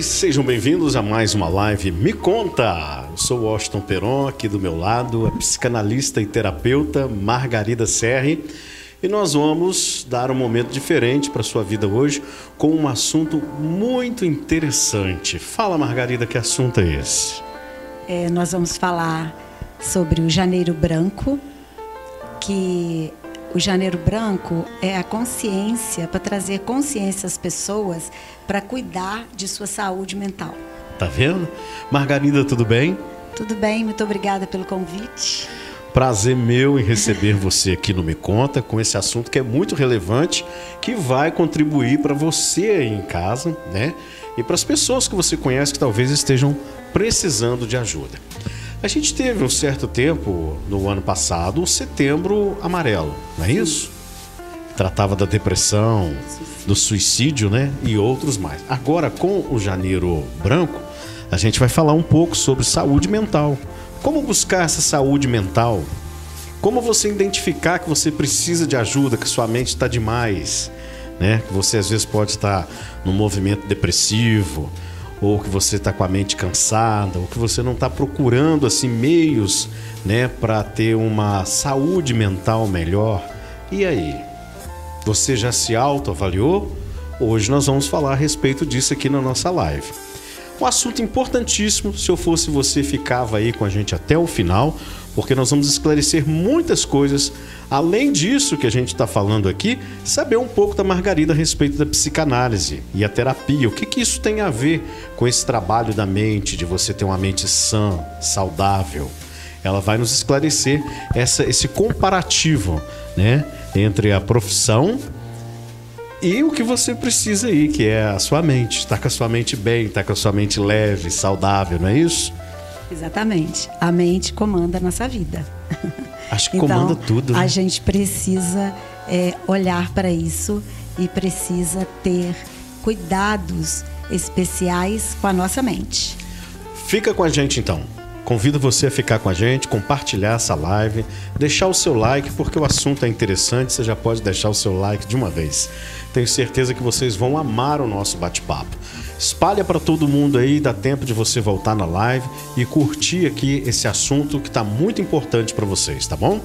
Sejam bem-vindos a mais uma live Me Conta. Eu sou o Washington Peron, aqui do meu lado, a psicanalista e terapeuta Margarida Serri. E nós vamos dar um momento diferente para sua vida hoje com um assunto muito interessante. Fala, Margarida, que assunto é esse? É, nós vamos falar sobre o Janeiro Branco, que o Janeiro Branco é a consciência para trazer consciência às pessoas para cuidar de sua saúde mental. Tá vendo? Margarida, tudo bem? Tudo bem, muito obrigada pelo convite. Prazer meu em receber você aqui no Me Conta com esse assunto que é muito relevante, que vai contribuir para você aí em casa, né? E para as pessoas que você conhece que talvez estejam precisando de ajuda. A gente teve um certo tempo, no ano passado, o setembro amarelo, não é isso? Tratava da depressão, do suicídio, né? E outros mais. Agora, com o janeiro branco, a gente vai falar um pouco sobre saúde mental. Como buscar essa saúde mental? Como você identificar que você precisa de ajuda, que sua mente está demais, né? Que você às vezes pode estar num movimento depressivo, ou que você está com a mente cansada, ou que você não está procurando assim meios, né, para ter uma saúde mental melhor. E aí? Você já se autoavaliou? Hoje nós vamos falar a respeito disso aqui na nossa live. Um assunto importantíssimo, se eu fosse você, ficava aí com a gente até o final, porque nós vamos esclarecer muitas coisas. Além disso que a gente está falando aqui, saber um pouco da Margarida a respeito da psicanálise e a terapia. O que, que isso tem a ver com esse trabalho da mente, de você ter uma mente sã, saudável? Ela vai nos esclarecer essa, esse comparativo né, entre a profissão e o que você precisa aí, que é a sua mente. Está com a sua mente bem, está com a sua mente leve, saudável, não é isso? Exatamente. A mente comanda a nossa vida. Acho que então, comanda tudo. Né? A gente precisa é, olhar para isso e precisa ter cuidados especiais com a nossa mente. Fica com a gente então. Convido você a ficar com a gente, compartilhar essa live, deixar o seu like, porque o assunto é interessante, você já pode deixar o seu like de uma vez. Tenho certeza que vocês vão amar o nosso bate-papo. Espalha para todo mundo aí, dá tempo de você voltar na live e curtir aqui esse assunto que está muito importante para vocês, tá bom?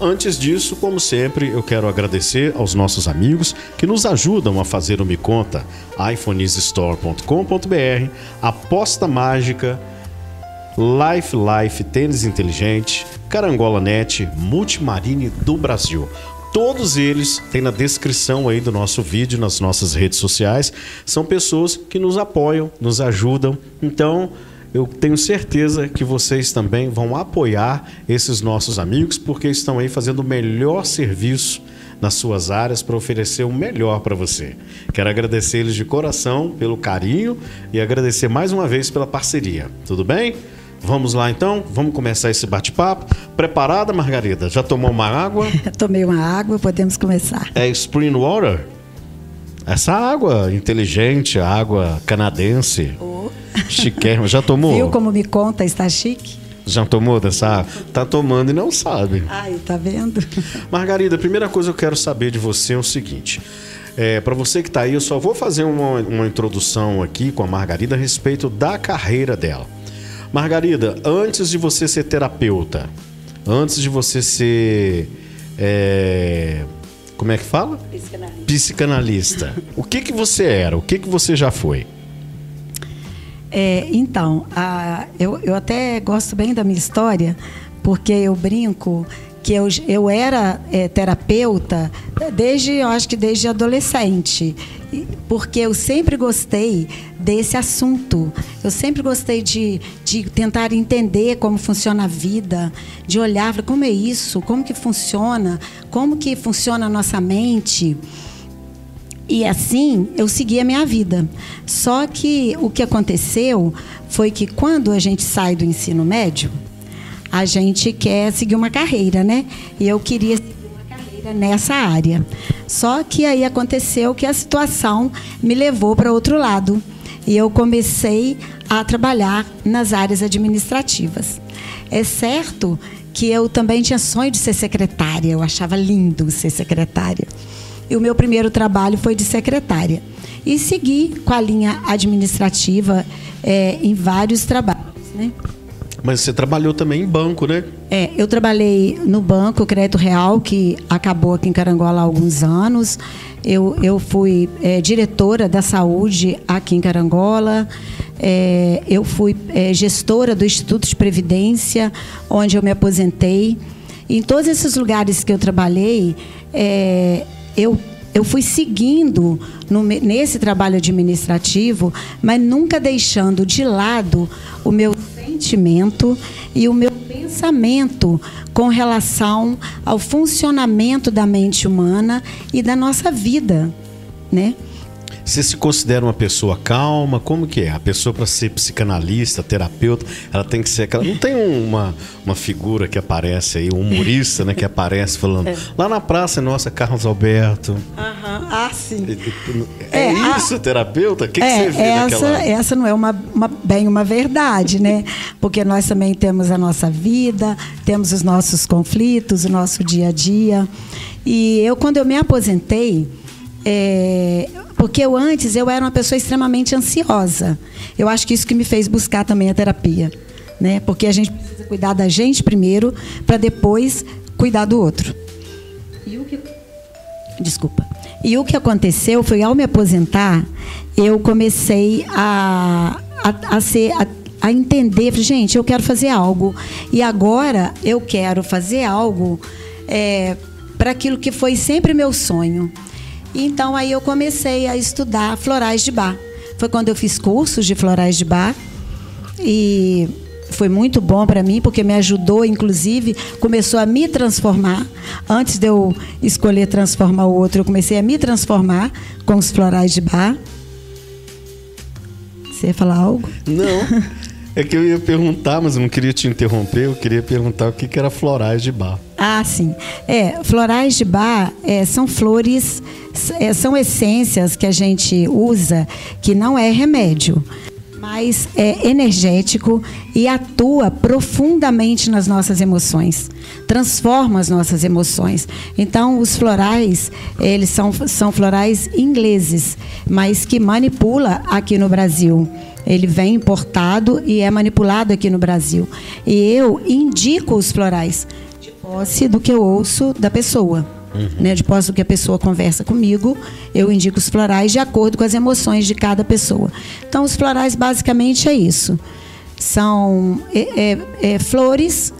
Antes disso, como sempre, eu quero agradecer aos nossos amigos que nos ajudam a fazer o Me Conta, iPhonesstore.com.br, Aposta Mágica, Life Life Tênis Inteligente, Carangola Net, Multimarine do Brasil. Todos eles têm na descrição aí do nosso vídeo, nas nossas redes sociais. São pessoas que nos apoiam, nos ajudam. Então, eu tenho certeza que vocês também vão apoiar esses nossos amigos, porque estão aí fazendo o melhor serviço nas suas áreas para oferecer o melhor para você. Quero agradecer eles de coração pelo carinho e agradecer mais uma vez pela parceria. Tudo bem? Vamos lá então? Vamos começar esse bate-papo. Preparada, Margarida? Já tomou uma água? Tomei uma água, podemos começar. É Spring Water? Essa água inteligente, água canadense. Oh. Chiquérrima. Já tomou? Viu como me conta, está chique? Já tomou dessa água? Tá tomando e não sabe. Ai, tá vendo? Margarida, a primeira coisa que eu quero saber de você é o seguinte. É, para você que está aí, eu só vou fazer uma, uma introdução aqui com a Margarida a respeito da carreira dela. Margarida, antes de você ser terapeuta, antes de você ser. É, como é que fala? Psicanalista. Psicanalista. o que, que você era? O que, que você já foi? É, então, a, eu, eu até gosto bem da minha história, porque eu brinco que eu, eu era é, terapeuta desde, eu acho que desde adolescente, porque eu sempre gostei desse assunto. Eu sempre gostei de, de tentar entender como funciona a vida, de olhar como é isso, como que funciona, como que funciona a nossa mente. E assim eu segui a minha vida. Só que o que aconteceu foi que quando a gente sai do ensino médio, a gente quer seguir uma carreira, né? E eu queria seguir uma carreira nessa área. Só que aí aconteceu que a situação me levou para outro lado. E eu comecei a trabalhar nas áreas administrativas. É certo que eu também tinha sonho de ser secretária, eu achava lindo ser secretária. E o meu primeiro trabalho foi de secretária. e seguir com a linha administrativa é, em vários trabalhos. Né? Mas você trabalhou também em banco, né? É, eu trabalhei no Banco Crédito Real, que acabou aqui em Carangola há alguns anos. Eu, eu fui é, diretora da saúde aqui em Carangola. É, eu fui é, gestora do Instituto de Previdência, onde eu me aposentei. Em todos esses lugares que eu trabalhei, é, eu eu fui seguindo no, nesse trabalho administrativo, mas nunca deixando de lado o meu sentimento e o meu pensamento com relação ao funcionamento da mente humana e da nossa vida, né? Você se considera uma pessoa calma? Como que é? A pessoa para ser psicanalista, terapeuta, ela tem que ser aquela. Não tem uma, uma figura que aparece aí, um humorista, né, que aparece falando. É. Lá na praça é nossa, Carlos Alberto. Aham, ah, sim. É, é isso, a... terapeuta? O que, é, que você vê essa, naquela... essa não é uma, uma, bem uma verdade, né? Porque nós também temos a nossa vida, temos os nossos conflitos, o nosso dia a dia. E eu, quando eu me aposentei, é, porque eu antes eu era uma pessoa extremamente ansiosa. Eu acho que isso que me fez buscar também a terapia, né? Porque a gente precisa cuidar da gente primeiro para depois cuidar do outro. E o que Desculpa. E o que aconteceu foi ao me aposentar, eu comecei a a, a ser a, a entender, gente, eu quero fazer algo. E agora eu quero fazer algo é, para aquilo que foi sempre meu sonho. Então aí eu comecei a estudar florais de bar. Foi quando eu fiz cursos de florais de bar e foi muito bom para mim porque me ajudou, inclusive, começou a me transformar. Antes de eu escolher transformar o outro, eu comecei a me transformar com os florais de bar. Você ia falar algo? Não. É que eu ia perguntar, mas eu não queria te interromper, eu queria perguntar o que, que era florais de bar. Ah, sim. É, florais de bar é, são flores, é, são essências que a gente usa que não é remédio, mas é energético e atua profundamente nas nossas emoções, transforma as nossas emoções. Então, os florais, eles são, são florais ingleses, mas que manipula aqui no Brasil. Ele vem importado e é manipulado aqui no Brasil. E eu indico os florais posse do que eu ouço da pessoa. Uhum. Né, de posse do que a pessoa conversa comigo, eu indico os florais de acordo com as emoções de cada pessoa. Então, os florais basicamente é isso. São é, é, é, flores,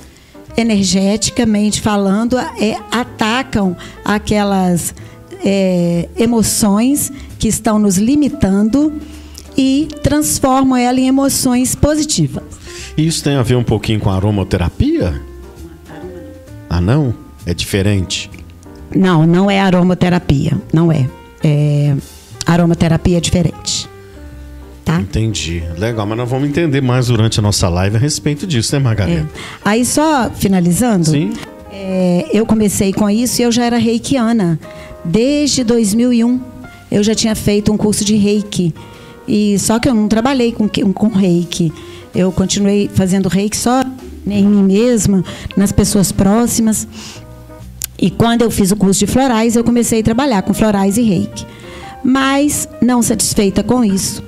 energeticamente falando, é, atacam aquelas é, emoções que estão nos limitando e transformam ela em emoções positivas. Isso tem a ver um pouquinho com a aromaterapia? Ah, não? É diferente? Não, não é aromaterapia. Não é. é aromaterapia é diferente. Tá? Entendi. Legal, mas nós vamos entender mais durante a nossa live a respeito disso, né, Margarida? É. Aí, só finalizando. Sim. É, eu comecei com isso e eu já era reikiana. Desde 2001, eu já tinha feito um curso de reiki. E só que eu não trabalhei com, com reiki. Eu continuei fazendo reiki só em mim mesma, nas pessoas próximas. E quando eu fiz o curso de florais, eu comecei a trabalhar com florais e reiki. Mas, não satisfeita com isso,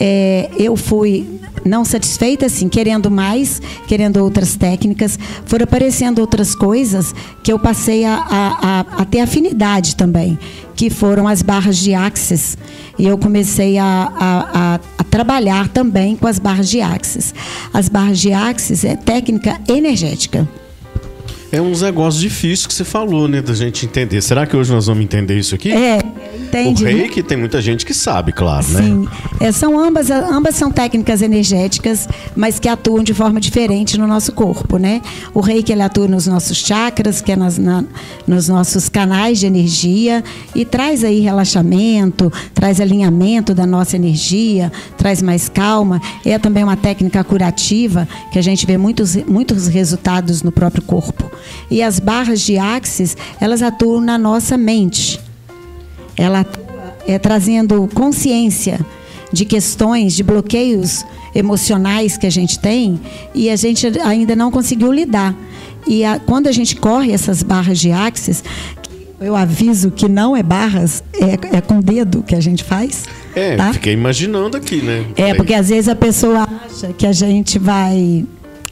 é, eu fui não satisfeita, assim, querendo mais, querendo outras técnicas, foram aparecendo outras coisas que eu passei a, a, a, a ter afinidade também, que foram as barras de axis. E eu comecei a, trabalhar também com as barras de axis. As barras de axis é técnica energética. É uns negócios difíceis que você falou, né, da gente entender. Será que hoje nós vamos entender isso aqui? É, entende. O reiki tem muita gente que sabe, claro, Sim. né? Sim. É, são ambas, ambas são técnicas energéticas, mas que atuam de forma diferente no nosso corpo, né? O reiki ele atua nos nossos chakras, que é nas, na, nos nossos canais de energia, e traz aí relaxamento, traz alinhamento da nossa energia, traz mais calma. É também uma técnica curativa, que a gente vê muitos, muitos resultados no próprio corpo. E as barras de axis, elas atuam na nossa mente. Ela atua é, trazendo consciência de questões, de bloqueios emocionais que a gente tem e a gente ainda não conseguiu lidar. E a, quando a gente corre essas barras de axis, eu aviso que não é barras, é, é com o dedo que a gente faz. É, tá? fiquei imaginando aqui, né? É, porque às vezes a pessoa acha que a gente vai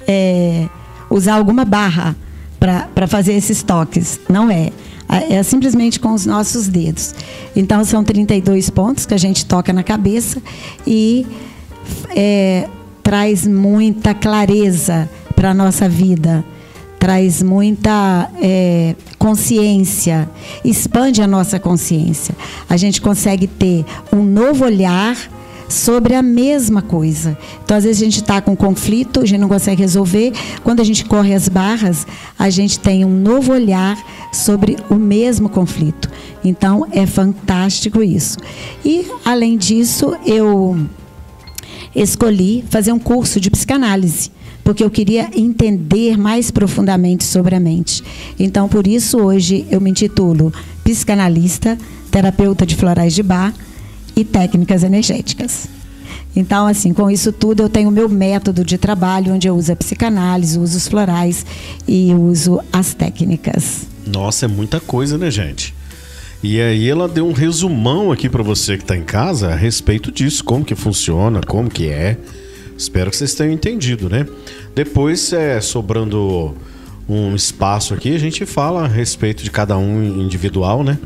é, usar alguma barra para fazer esses toques. Não é. É simplesmente com os nossos dedos. Então, são 32 pontos que a gente toca na cabeça e é, traz muita clareza para a nossa vida, traz muita é, consciência, expande a nossa consciência. A gente consegue ter um novo olhar sobre a mesma coisa. Então, às vezes, a gente está com conflito, a gente não consegue resolver. Quando a gente corre as barras, a gente tem um novo olhar sobre o mesmo conflito. Então, é fantástico isso. E, além disso, eu escolhi fazer um curso de psicanálise porque eu queria entender mais profundamente sobre a mente. Então, por isso, hoje eu me intitulo psicanalista, terapeuta de florais de bar e técnicas energéticas. Então, assim, com isso tudo, eu tenho o meu método de trabalho, onde eu uso a psicanálise, uso os florais e uso as técnicas. Nossa, é muita coisa, né, gente? E aí ela deu um resumão aqui para você que está em casa a respeito disso, como que funciona, como que é. Espero que vocês tenham entendido, né? Depois, é, sobrando um espaço aqui, a gente fala a respeito de cada um individual, né?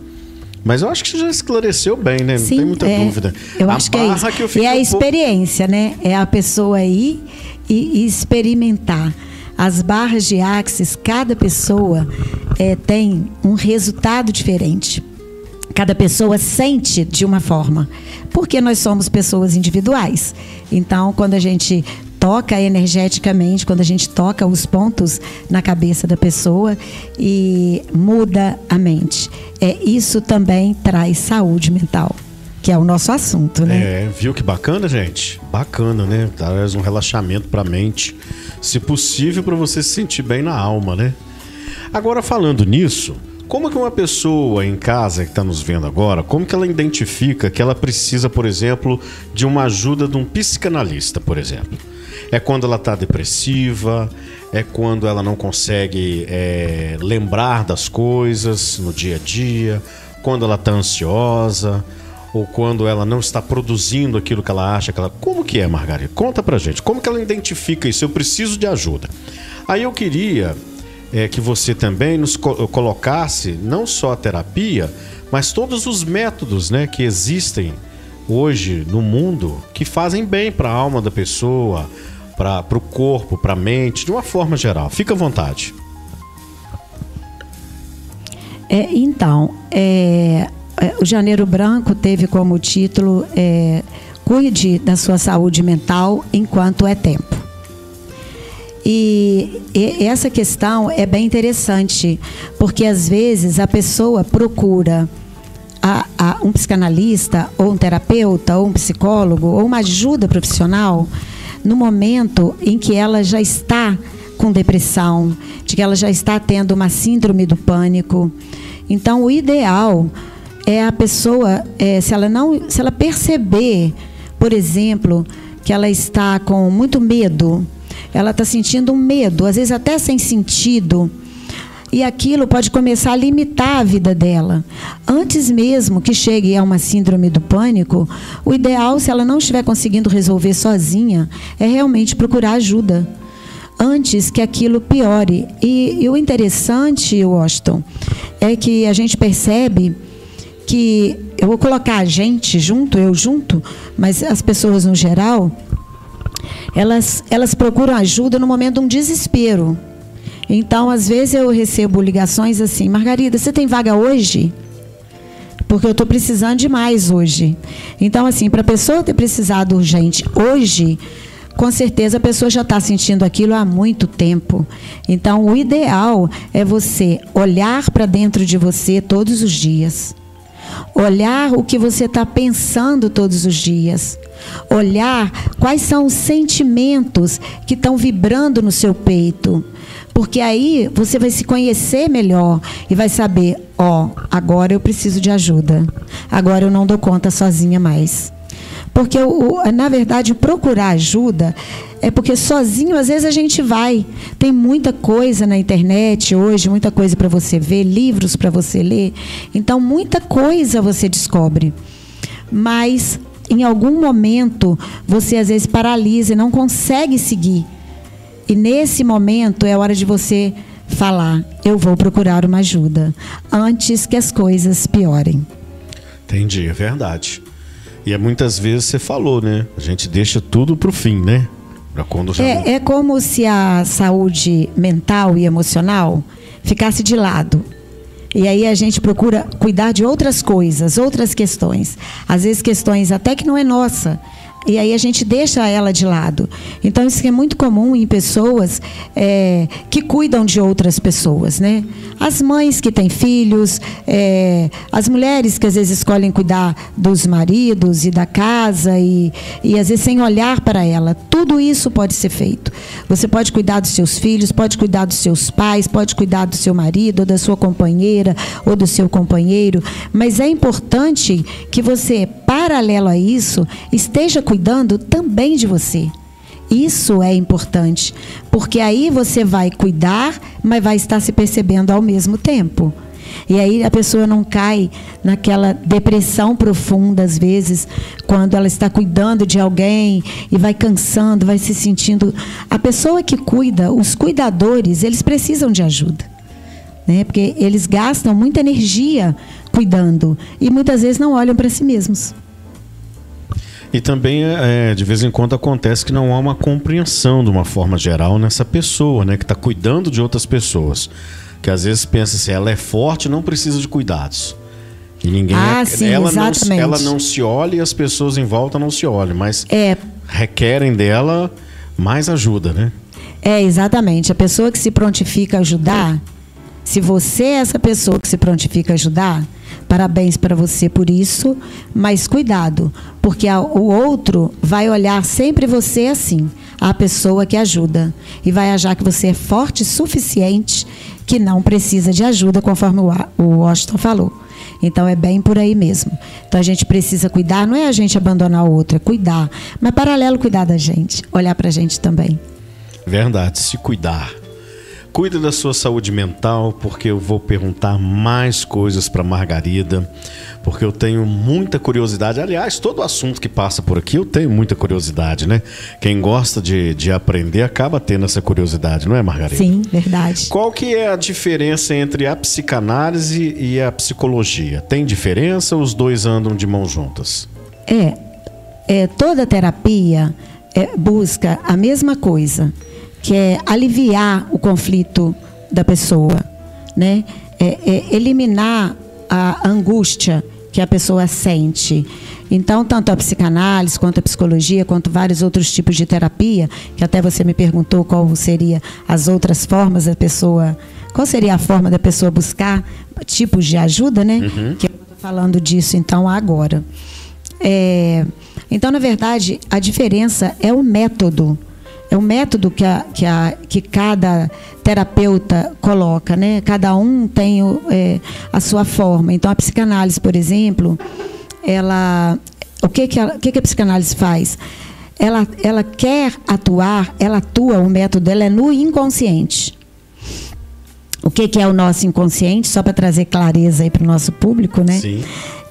Mas eu acho que já esclareceu bem, né? Não Sim, tem muita é, dúvida. Eu a acho que é isso. Que e é a experiência, pouco... né? É a pessoa ir e, e, experimentar. As barras de axis, cada pessoa é, tem um resultado diferente. Cada pessoa sente de uma forma, porque nós somos pessoas individuais. Então, quando a gente toca energeticamente, quando a gente toca os pontos na cabeça da pessoa e muda a mente. É, isso também traz saúde mental, que é o nosso assunto, né? É, viu que bacana, gente? Bacana, né? Traz um relaxamento para a mente, se possível para você se sentir bem na alma, né? Agora falando nisso, como que uma pessoa em casa que está nos vendo agora, como que ela identifica que ela precisa, por exemplo, de uma ajuda de um psicanalista, por exemplo? É quando ela está depressiva, é quando ela não consegue é, lembrar das coisas no dia a dia, quando ela está ansiosa, ou quando ela não está produzindo aquilo que ela acha que ela. Como que é, Margarida? Conta pra gente. Como que ela identifica isso? Eu preciso de ajuda. Aí eu queria é, que você também nos co colocasse não só a terapia, mas todos os métodos né, que existem hoje no mundo que fazem bem para a alma da pessoa, para o corpo, para a mente, de uma forma geral. Fica à vontade. É, então, é, é o Janeiro Branco teve como título é, Cuide da sua saúde mental enquanto é tempo. E, e essa questão é bem interessante, porque às vezes a pessoa procura a, a um psicanalista, ou um terapeuta, ou um psicólogo, ou uma ajuda profissional no momento em que ela já está com depressão, de que ela já está tendo uma síndrome do pânico. Então, o ideal é a pessoa, é, se ela não, se ela perceber, por exemplo, que ela está com muito medo, ela está sentindo um medo, às vezes até sem sentido, e aquilo pode começar a limitar a vida dela. Antes mesmo que chegue a uma síndrome do pânico, o ideal, se ela não estiver conseguindo resolver sozinha, é realmente procurar ajuda. Antes que aquilo piore. E, e o interessante, Washington, é que a gente percebe que eu vou colocar a gente junto, eu junto, mas as pessoas no geral, elas, elas procuram ajuda no momento de um desespero. Então, às vezes eu recebo ligações assim: Margarida, você tem vaga hoje? Porque eu estou precisando de mais hoje. Então, assim, para a pessoa ter precisado urgente hoje, com certeza a pessoa já está sentindo aquilo há muito tempo. Então, o ideal é você olhar para dentro de você todos os dias. Olhar o que você está pensando todos os dias. Olhar quais são os sentimentos que estão vibrando no seu peito. Porque aí você vai se conhecer melhor e vai saber, ó, agora eu preciso de ajuda. Agora eu não dou conta sozinha mais. Porque, na verdade, procurar ajuda é porque sozinho, às vezes, a gente vai. Tem muita coisa na internet hoje, muita coisa para você ver, livros para você ler. Então, muita coisa você descobre. Mas, em algum momento, você às vezes paralisa e não consegue seguir. E nesse momento é hora de você falar: eu vou procurar uma ajuda antes que as coisas piorem. Entendi, é verdade. E é muitas vezes você falou, né? A gente deixa tudo para o fim, né? Pra quando já... é, é como se a saúde mental e emocional ficasse de lado. E aí a gente procura cuidar de outras coisas, outras questões. Às vezes questões até que não é nossa, e aí a gente deixa ela de lado. Então isso é muito comum em pessoas é, que cuidam de outras pessoas, né? As mães que têm filhos, é, as mulheres que às vezes escolhem cuidar dos maridos e da casa e, e às vezes sem olhar para ela. Tudo isso pode ser feito. Você pode cuidar dos seus filhos, pode cuidar dos seus pais, pode cuidar do seu marido, ou da sua companheira ou do seu companheiro, mas é importante que você, paralelo a isso, esteja cuidando também de você. Isso é importante, porque aí você vai cuidar, mas vai estar se percebendo ao mesmo tempo. E aí a pessoa não cai naquela depressão profunda, às vezes, quando ela está cuidando de alguém e vai cansando, vai se sentindo. A pessoa que cuida, os cuidadores, eles precisam de ajuda. Né? Porque eles gastam muita energia cuidando e muitas vezes não olham para si mesmos. E também, é, de vez em quando, acontece que não há uma compreensão de uma forma geral nessa pessoa, né? Que está cuidando de outras pessoas. Que às vezes pensa assim, ela é forte, não precisa de cuidados. E ninguém ah, é, sim, ela, exatamente. não, ela não se olha e as pessoas em volta não se olham, mas é. requerem dela mais ajuda, né? É, exatamente. A pessoa que se prontifica a ajudar, se você é essa pessoa que se prontifica a ajudar, Parabéns para você por isso, mas cuidado, porque a, o outro vai olhar sempre você assim, a pessoa que ajuda, e vai achar que você é forte o suficiente que não precisa de ajuda, conforme o, o Washington falou. Então é bem por aí mesmo. Então a gente precisa cuidar, não é a gente abandonar o outro, é cuidar. Mas paralelo, cuidar da gente, olhar para a gente também. Verdade, se cuidar. Cuida da sua saúde mental, porque eu vou perguntar mais coisas para Margarida, porque eu tenho muita curiosidade. Aliás, todo assunto que passa por aqui eu tenho muita curiosidade, né? Quem gosta de, de aprender acaba tendo essa curiosidade, não é, Margarida? Sim, verdade. Qual que é a diferença entre a psicanálise e a psicologia? Tem diferença ou os dois andam de mãos juntas? É, é toda terapia é, busca a mesma coisa que é aliviar o conflito da pessoa, né? É, é eliminar a angústia que a pessoa sente. Então, tanto a psicanálise, quanto a psicologia, quanto vários outros tipos de terapia, que até você me perguntou qual seria as outras formas da pessoa, qual seria a forma da pessoa buscar tipos de ajuda, né? Uhum. Que eu estou falando disso então agora. É, então, na verdade, a diferença é o método é um método que, a, que, a, que cada terapeuta coloca, né? Cada um tem o, é, a sua forma. Então, a psicanálise, por exemplo, ela, o que que, ela, o que, que a psicanálise faz? Ela, ela quer atuar, ela atua, o método dela é no inconsciente. O que, que é o nosso inconsciente? Só para trazer clareza aí para o nosso público, né? Sim.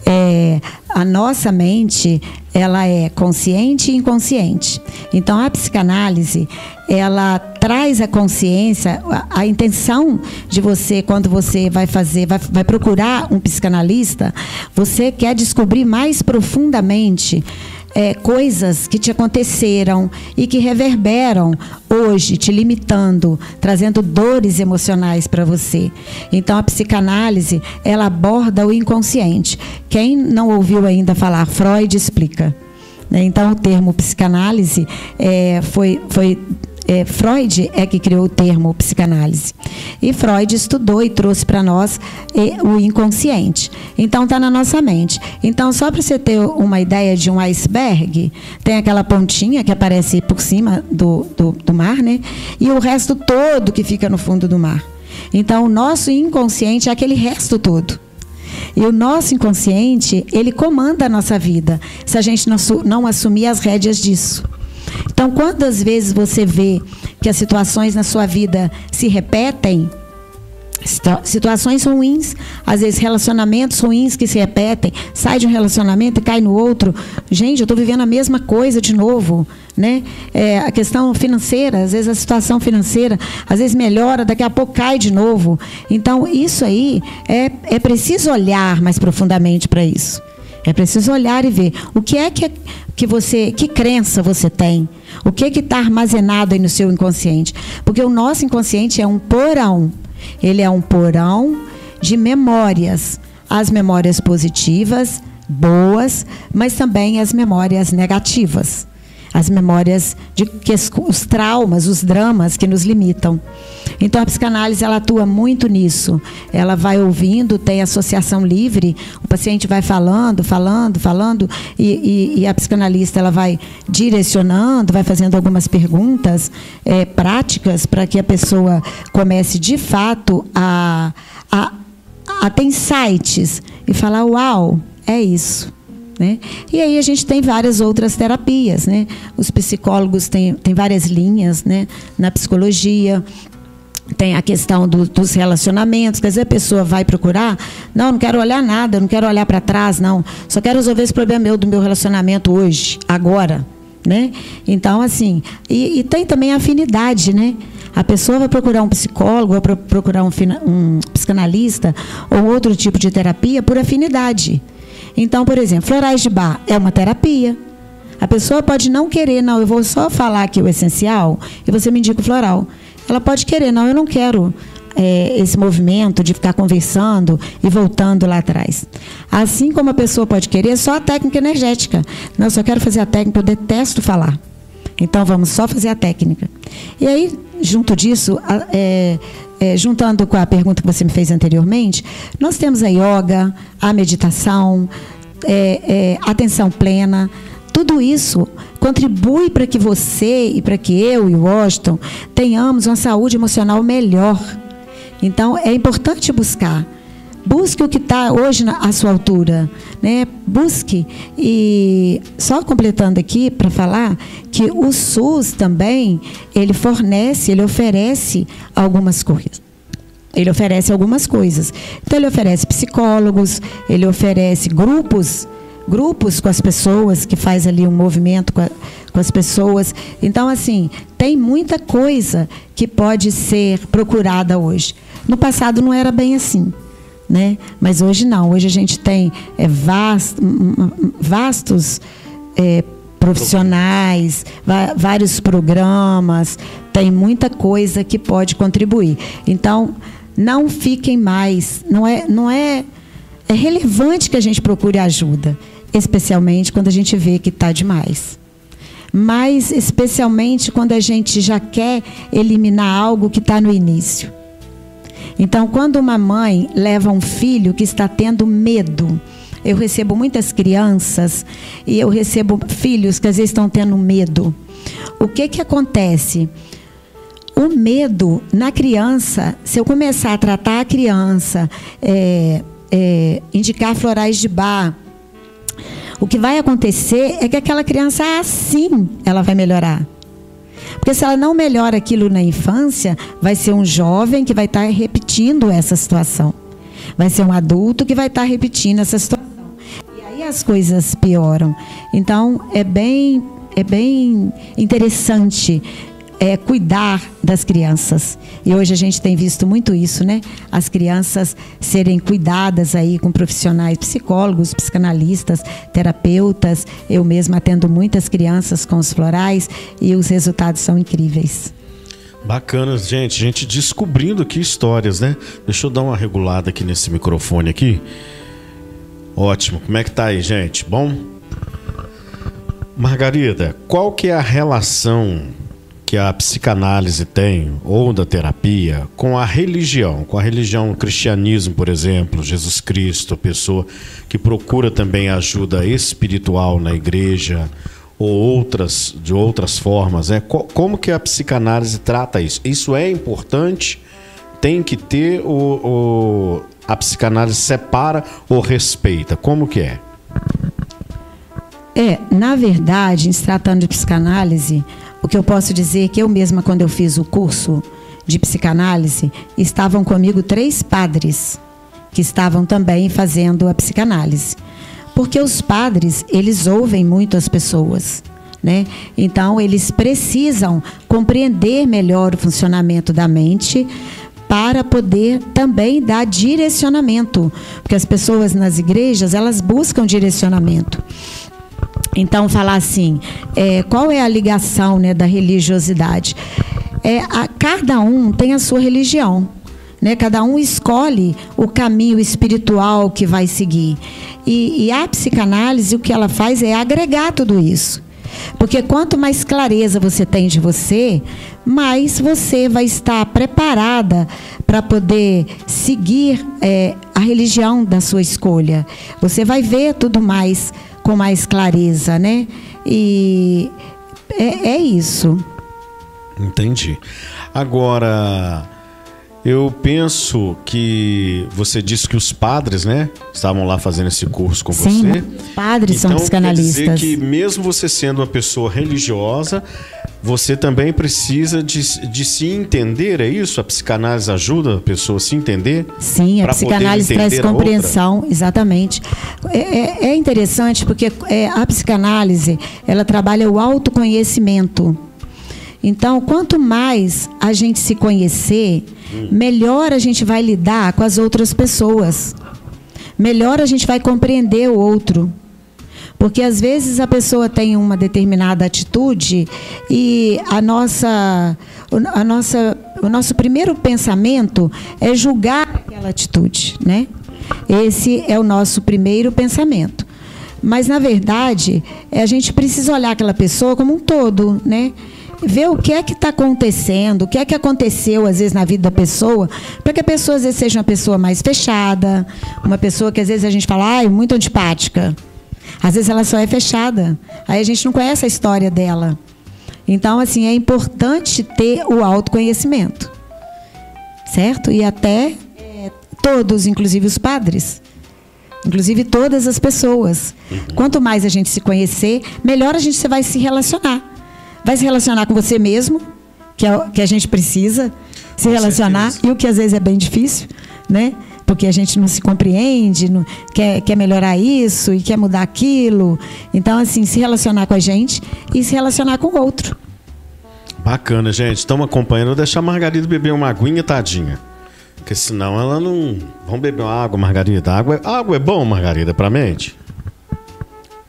É, a nossa mente ela é consciente e inconsciente. Então a psicanálise ela traz a consciência, a, a intenção de você quando você vai fazer, vai, vai procurar um psicanalista, você quer descobrir mais profundamente é, coisas que te aconteceram e que reverberam hoje, te limitando, trazendo dores emocionais para você. Então, a psicanálise, ela aborda o inconsciente. Quem não ouviu ainda falar, Freud explica. Né? Então, o termo psicanálise é, foi, foi é, Freud é que criou o termo psicanálise. E Freud estudou e trouxe para nós é, o inconsciente. Então está na nossa mente. Então, só para você ter uma ideia de um iceberg, tem aquela pontinha que aparece por cima do, do, do mar, né? E o resto todo que fica no fundo do mar. Então, o nosso inconsciente é aquele resto todo. E o nosso inconsciente, ele comanda a nossa vida, se a gente não, não assumir as rédeas disso. Então, quantas vezes você vê que as situações na sua vida se repetem, situações ruins, às vezes relacionamentos ruins que se repetem, sai de um relacionamento e cai no outro. Gente, eu estou vivendo a mesma coisa de novo. Né? É, a questão financeira, às vezes a situação financeira, às vezes melhora, daqui a pouco cai de novo. Então, isso aí é, é preciso olhar mais profundamente para isso. É preciso olhar e ver o que é que, que você, que crença você tem, o que que está armazenado aí no seu inconsciente, porque o nosso inconsciente é um porão. Ele é um porão de memórias, as memórias positivas, boas, mas também as memórias negativas as memórias de que os traumas, os dramas que nos limitam. Então a psicanálise ela atua muito nisso. Ela vai ouvindo, tem associação livre, o paciente vai falando, falando, falando e, e, e a psicanalista ela vai direcionando, vai fazendo algumas perguntas é, práticas para que a pessoa comece de fato a, a, a ter insights e falar uau, é isso. Né? E aí a gente tem várias outras terapias. Né? Os psicólogos têm, têm várias linhas né? na psicologia. Tem a questão do, dos relacionamentos, quer dizer, a pessoa vai procurar, não, não quero olhar nada, não quero olhar para trás, não. Só quero resolver esse problema meu do meu relacionamento hoje, agora. Né? Então, assim, e, e tem também a afinidade, né? A pessoa vai procurar um psicólogo, vai procurar um, um psicanalista ou outro tipo de terapia por afinidade. Então, por exemplo, florais de bar é uma terapia. A pessoa pode não querer, não, eu vou só falar aqui o essencial e você me indica o floral. Ela pode querer, não, eu não quero é, esse movimento de ficar conversando e voltando lá atrás. Assim como a pessoa pode querer só a técnica energética. Não, eu só quero fazer a técnica, eu detesto falar. Então vamos só fazer a técnica. E aí, junto disso, é, é, juntando com a pergunta que você me fez anteriormente, nós temos a yoga, a meditação, é, é, atenção plena. Tudo isso contribui para que você e para que eu e o Washington tenhamos uma saúde emocional melhor. Então, é importante buscar. Busque o que está hoje à sua altura. Né? Busque. E só completando aqui para falar que o SUS também, ele fornece, ele oferece algumas coisas. Ele oferece algumas coisas. Então, ele oferece psicólogos, ele oferece grupos, grupos com as pessoas, que faz ali um movimento com, a, com as pessoas. Então, assim, tem muita coisa que pode ser procurada hoje. No passado não era bem assim. Né? Mas hoje não. Hoje a gente tem é, vast, vastos é, profissionais, vários programas, tem muita coisa que pode contribuir. Então, não fiquem mais, não é, não é, é relevante que a gente procure ajuda, especialmente quando a gente vê que está demais. Mas especialmente quando a gente já quer eliminar algo que está no início. Então, quando uma mãe leva um filho que está tendo medo, eu recebo muitas crianças e eu recebo filhos que às vezes estão tendo medo. O que que acontece? O medo na criança, se eu começar a tratar a criança, é, é, indicar florais de bar, o que vai acontecer é que aquela criança, assim, ela vai melhorar. Porque se ela não melhora aquilo na infância, vai ser um jovem que vai estar repetindo essa situação. Vai ser um adulto que vai estar repetindo essa situação. E aí as coisas pioram. Então, é bem, é bem interessante é, cuidar das crianças. E hoje a gente tem visto muito isso, né? As crianças serem cuidadas aí com profissionais, psicólogos, psicanalistas, terapeutas. Eu mesma atendo muitas crianças com os florais e os resultados são incríveis. Bacana, gente. Gente descobrindo aqui histórias, né? Deixa eu dar uma regulada aqui nesse microfone aqui. Ótimo. Como é que tá aí, gente? Bom? Margarida, qual que é a relação que a psicanálise tem, ou da terapia, com a religião, com a religião, o cristianismo, por exemplo, Jesus Cristo, pessoa que procura também ajuda espiritual na igreja, ou outras, de outras formas, né? como que a psicanálise trata isso? Isso é importante tem que ter ou, ou a psicanálise separa ou respeita? Como que é? É, na verdade, se tratando de psicanálise, o que eu posso dizer é que eu mesma, quando eu fiz o curso de psicanálise, estavam comigo três padres que estavam também fazendo a psicanálise. Porque os padres, eles ouvem muito as pessoas. Né? Então, eles precisam compreender melhor o funcionamento da mente para poder também dar direcionamento, porque as pessoas nas igrejas elas buscam direcionamento. Então, falar assim, é, qual é a ligação né, da religiosidade? É, a, cada um tem a sua religião. Né? Cada um escolhe o caminho espiritual que vai seguir. E, e a psicanálise, o que ela faz é agregar tudo isso. Porque quanto mais clareza você tem de você, mais você vai estar preparada para poder seguir é, a religião da sua escolha. Você vai ver tudo mais com mais clareza, né? E é, é isso. Entendi. Agora, eu penso que você disse que os padres, né, estavam lá fazendo esse curso com Sim, você. padres então, são psicanalistas. Quer dizer que mesmo você sendo uma pessoa religiosa, você também precisa de, de se entender, é isso? A psicanálise ajuda a pessoa a se entender? Sim, a psicanálise traz compreensão, exatamente. É, é, é, interessante porque é, a psicanálise ela trabalha o autoconhecimento. Então, quanto mais a gente se conhecer, hum. melhor a gente vai lidar com as outras pessoas. Melhor a gente vai compreender o outro. Porque às vezes a pessoa tem uma determinada atitude e a nossa, a nossa, o nosso primeiro pensamento é julgar aquela atitude, né? Esse é o nosso primeiro pensamento. Mas na verdade, a gente precisa olhar aquela pessoa como um todo, né? ver o que é que está acontecendo, o que é que aconteceu às vezes na vida da pessoa, para que a pessoa às vezes seja uma pessoa mais fechada, uma pessoa que às vezes a gente fala, ai, muito antipática. Às vezes ela só é fechada. Aí a gente não conhece a história dela. Então, assim, é importante ter o autoconhecimento. Certo? E até é, todos, inclusive os padres. Inclusive todas as pessoas. Uhum. Quanto mais a gente se conhecer, melhor a gente vai se relacionar. Vai se relacionar com você mesmo, que é o que a gente precisa se relacionar, e o que às vezes é bem difícil, né? Porque a gente não se compreende, não, quer, quer melhorar isso e quer mudar aquilo. Então, assim, se relacionar com a gente e se relacionar com o outro. Bacana, gente. Estamos acompanhando. Vou deixar a Margarida beber uma aguinha, tadinha. Porque senão ela não. Vamos beber uma água, Margarida. Água, é, água é bom, Margarida, para mente?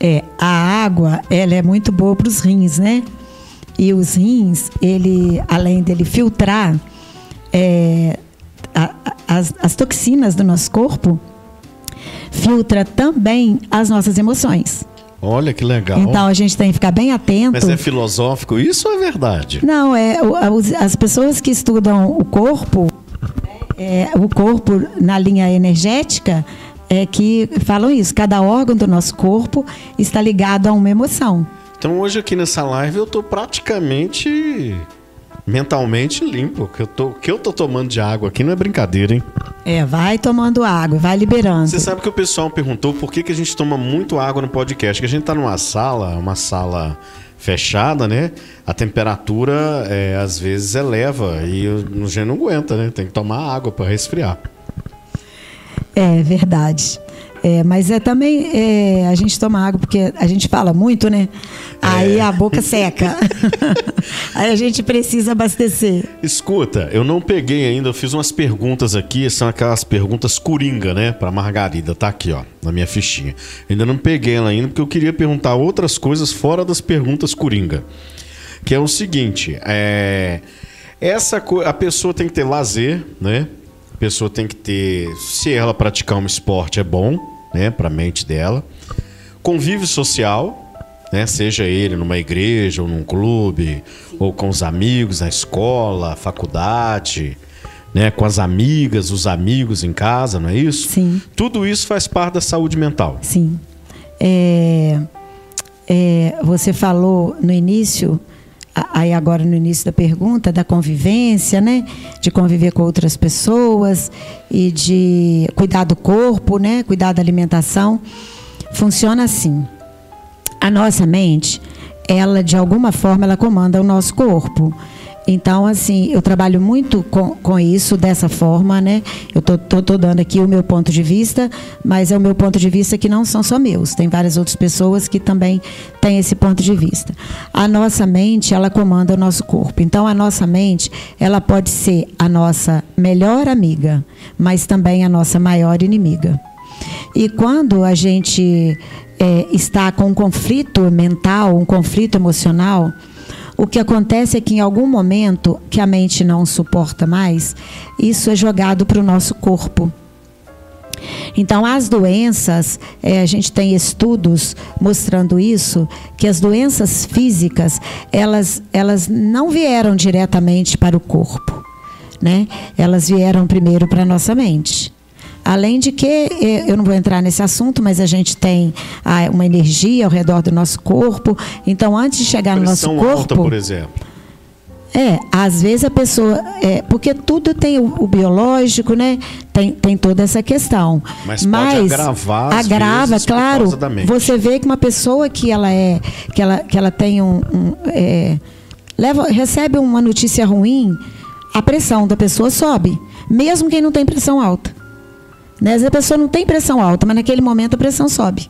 É, a água, ela é muito boa para os rins, né? E os rins, ele, além dele filtrar é, a, as, as toxinas do nosso corpo, filtra também as nossas emoções. Olha que legal. Então a gente tem que ficar bem atento. Mas é filosófico isso ou é verdade? Não, é as pessoas que estudam o corpo, é, o corpo na linha energética, é que falam isso. Cada órgão do nosso corpo está ligado a uma emoção. Então hoje aqui nessa live eu tô praticamente mentalmente limpo. O que eu tô, que eu tô tomando de água aqui não é brincadeira, hein? É, vai tomando água, vai liberando. Você sabe que o pessoal perguntou por que, que a gente toma muito água no podcast? Que a gente tá numa sala, uma sala fechada, né? A temperatura é, às vezes eleva e o gente não aguenta, né? Tem que tomar água para resfriar. É verdade. É, mas é também é, a gente toma água porque a gente fala muito, né? Aí é. a boca seca. Aí a gente precisa abastecer. Escuta, eu não peguei ainda, eu fiz umas perguntas aqui, são aquelas perguntas coringa, né? Pra Margarida, tá aqui, ó, na minha fichinha. Ainda não peguei ela ainda porque eu queria perguntar outras coisas fora das perguntas coringa. Que é o seguinte, é. Essa a pessoa tem que ter lazer, né? Pessoa tem que ter, se ela praticar um esporte é bom, né, para a mente dela. Convívio social, né, seja ele numa igreja ou num clube, ou com os amigos na escola, faculdade, né, com as amigas, os amigos em casa, não é isso? Sim. Tudo isso faz parte da saúde mental. Sim. É, é, você falou no início aí agora no início da pergunta, da convivência, né? De conviver com outras pessoas e de cuidar do corpo, né? Cuidar da alimentação. Funciona assim. A nossa mente, ela de alguma forma ela comanda o nosso corpo. Então, assim, eu trabalho muito com, com isso, dessa forma, né? Eu tô, tô, tô, dando aqui o meu ponto de vista, mas é o meu ponto de vista que não são só meus. Tem várias outras pessoas que também têm esse ponto de vista. A nossa mente, ela comanda o nosso corpo. Então, a nossa mente, ela pode ser a nossa melhor amiga, mas também a nossa maior inimiga. E quando a gente é, está com um conflito mental, um conflito emocional, o que acontece é que em algum momento que a mente não suporta mais, isso é jogado para o nosso corpo. Então, as doenças, é, a gente tem estudos mostrando isso, que as doenças físicas, elas, elas não vieram diretamente para o corpo, né? Elas vieram primeiro para a nossa mente. Além de que, eh, eu não vou entrar nesse assunto, mas a gente tem ah, uma energia ao redor do nosso corpo. Então, antes de chegar no nosso corpo. Alta, por exemplo. É, às vezes a pessoa. É, porque tudo tem o, o, biológico, né? Tem, tem toda essa questão. Mas, Mas agravar. Agrava, claro. Você vê que uma pessoa que ela é. que ela, que ela tem um. um é, leva, recebe uma notícia ruim, a pressão da pessoa sobe. Mesmo quem não tem pressão alta. Né? Às vezes a pessoa não tem pressão alta, mas naquele momento a pressão sobe.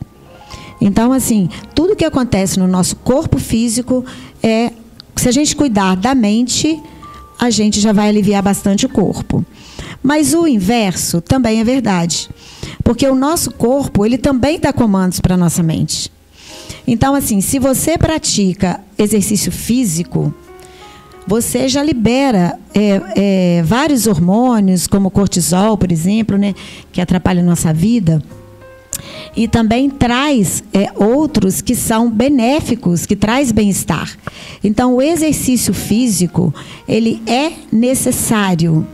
Então, assim, tudo que acontece no nosso corpo físico é. Se a gente cuidar da mente, a gente já vai aliviar bastante o corpo. Mas o inverso também é verdade. Porque o nosso corpo, ele também dá comandos para a nossa mente. Então, assim, se você pratica exercício físico, você já libera é, é, vários hormônios, como cortisol, por exemplo, né, que atrapalha a nossa vida. E também traz é, outros que são benéficos, que traz bem-estar. Então, o exercício físico, ele é necessário.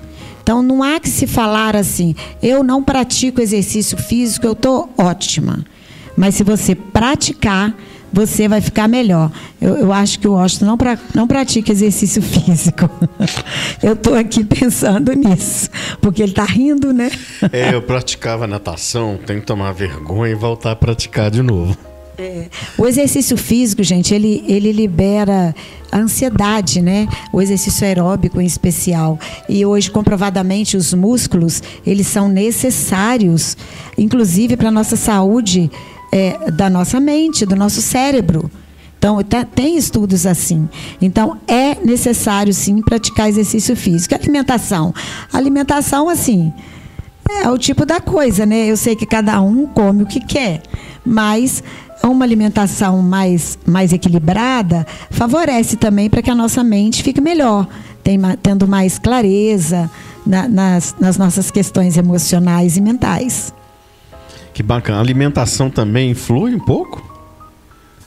Então, não há que se falar assim, eu não pratico exercício físico, eu estou ótima. Mas se você praticar, você vai ficar melhor. Eu, eu acho que o Washington não, pra, não pratica exercício físico. eu estou aqui pensando nisso, porque ele está rindo, né? é, eu praticava natação, tenho que tomar vergonha e voltar a praticar de novo. É. O exercício físico, gente, ele, ele libera a ansiedade, né? O exercício aeróbico em especial. E hoje, comprovadamente, os músculos, eles são necessários, inclusive para a nossa saúde é, da nossa mente, do nosso cérebro. Então, tá, tem estudos assim. Então, é necessário, sim, praticar exercício físico. Alimentação. Alimentação, assim, é o tipo da coisa, né? Eu sei que cada um come o que quer, mas uma alimentação mais, mais equilibrada favorece também para que a nossa mente fique melhor, tem, tendo mais clareza na, nas, nas nossas questões emocionais e mentais. Que bacana. A alimentação também influi um pouco?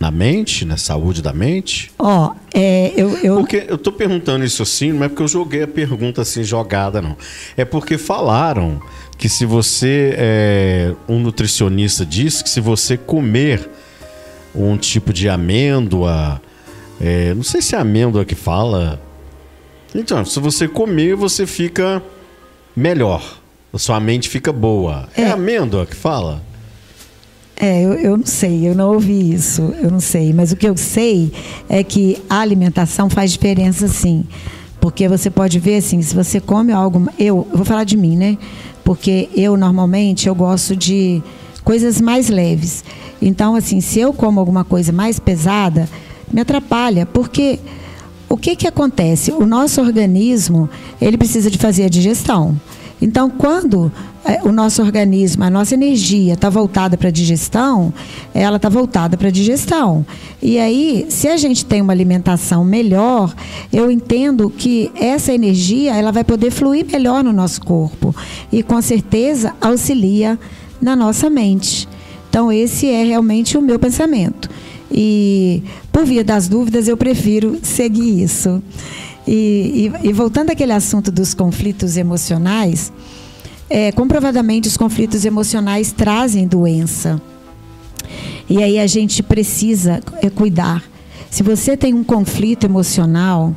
Na mente, na saúde da mente? Ó, oh, é, eu, eu. Porque eu tô perguntando isso assim, não é porque eu joguei a pergunta assim jogada, não. É porque falaram que se você. É, um nutricionista disse que se você comer um tipo de amêndoa. É, não sei se é amêndoa que fala. Então, se você comer, você fica melhor. Sua mente fica boa. É, é amêndoa que fala? É, eu, eu não sei, eu não ouvi isso, eu não sei. Mas o que eu sei é que a alimentação faz diferença sim. Porque você pode ver assim, se você come algo. Eu, eu vou falar de mim, né? Porque eu normalmente eu gosto de coisas mais leves. Então, assim, se eu como alguma coisa mais pesada, me atrapalha. Porque o que, que acontece? O nosso organismo ele precisa de fazer a digestão. Então, quando é, o nosso organismo, a nossa energia está voltada para a digestão, ela está voltada para a digestão. E aí, se a gente tem uma alimentação melhor, eu entendo que essa energia ela vai poder fluir melhor no nosso corpo e com certeza auxilia na nossa mente. Então, esse é realmente o meu pensamento. E por via das dúvidas, eu prefiro seguir isso. E, e, e voltando àquele assunto dos conflitos emocionais, é, comprovadamente os conflitos emocionais trazem doença. E aí a gente precisa é, cuidar. Se você tem um conflito emocional,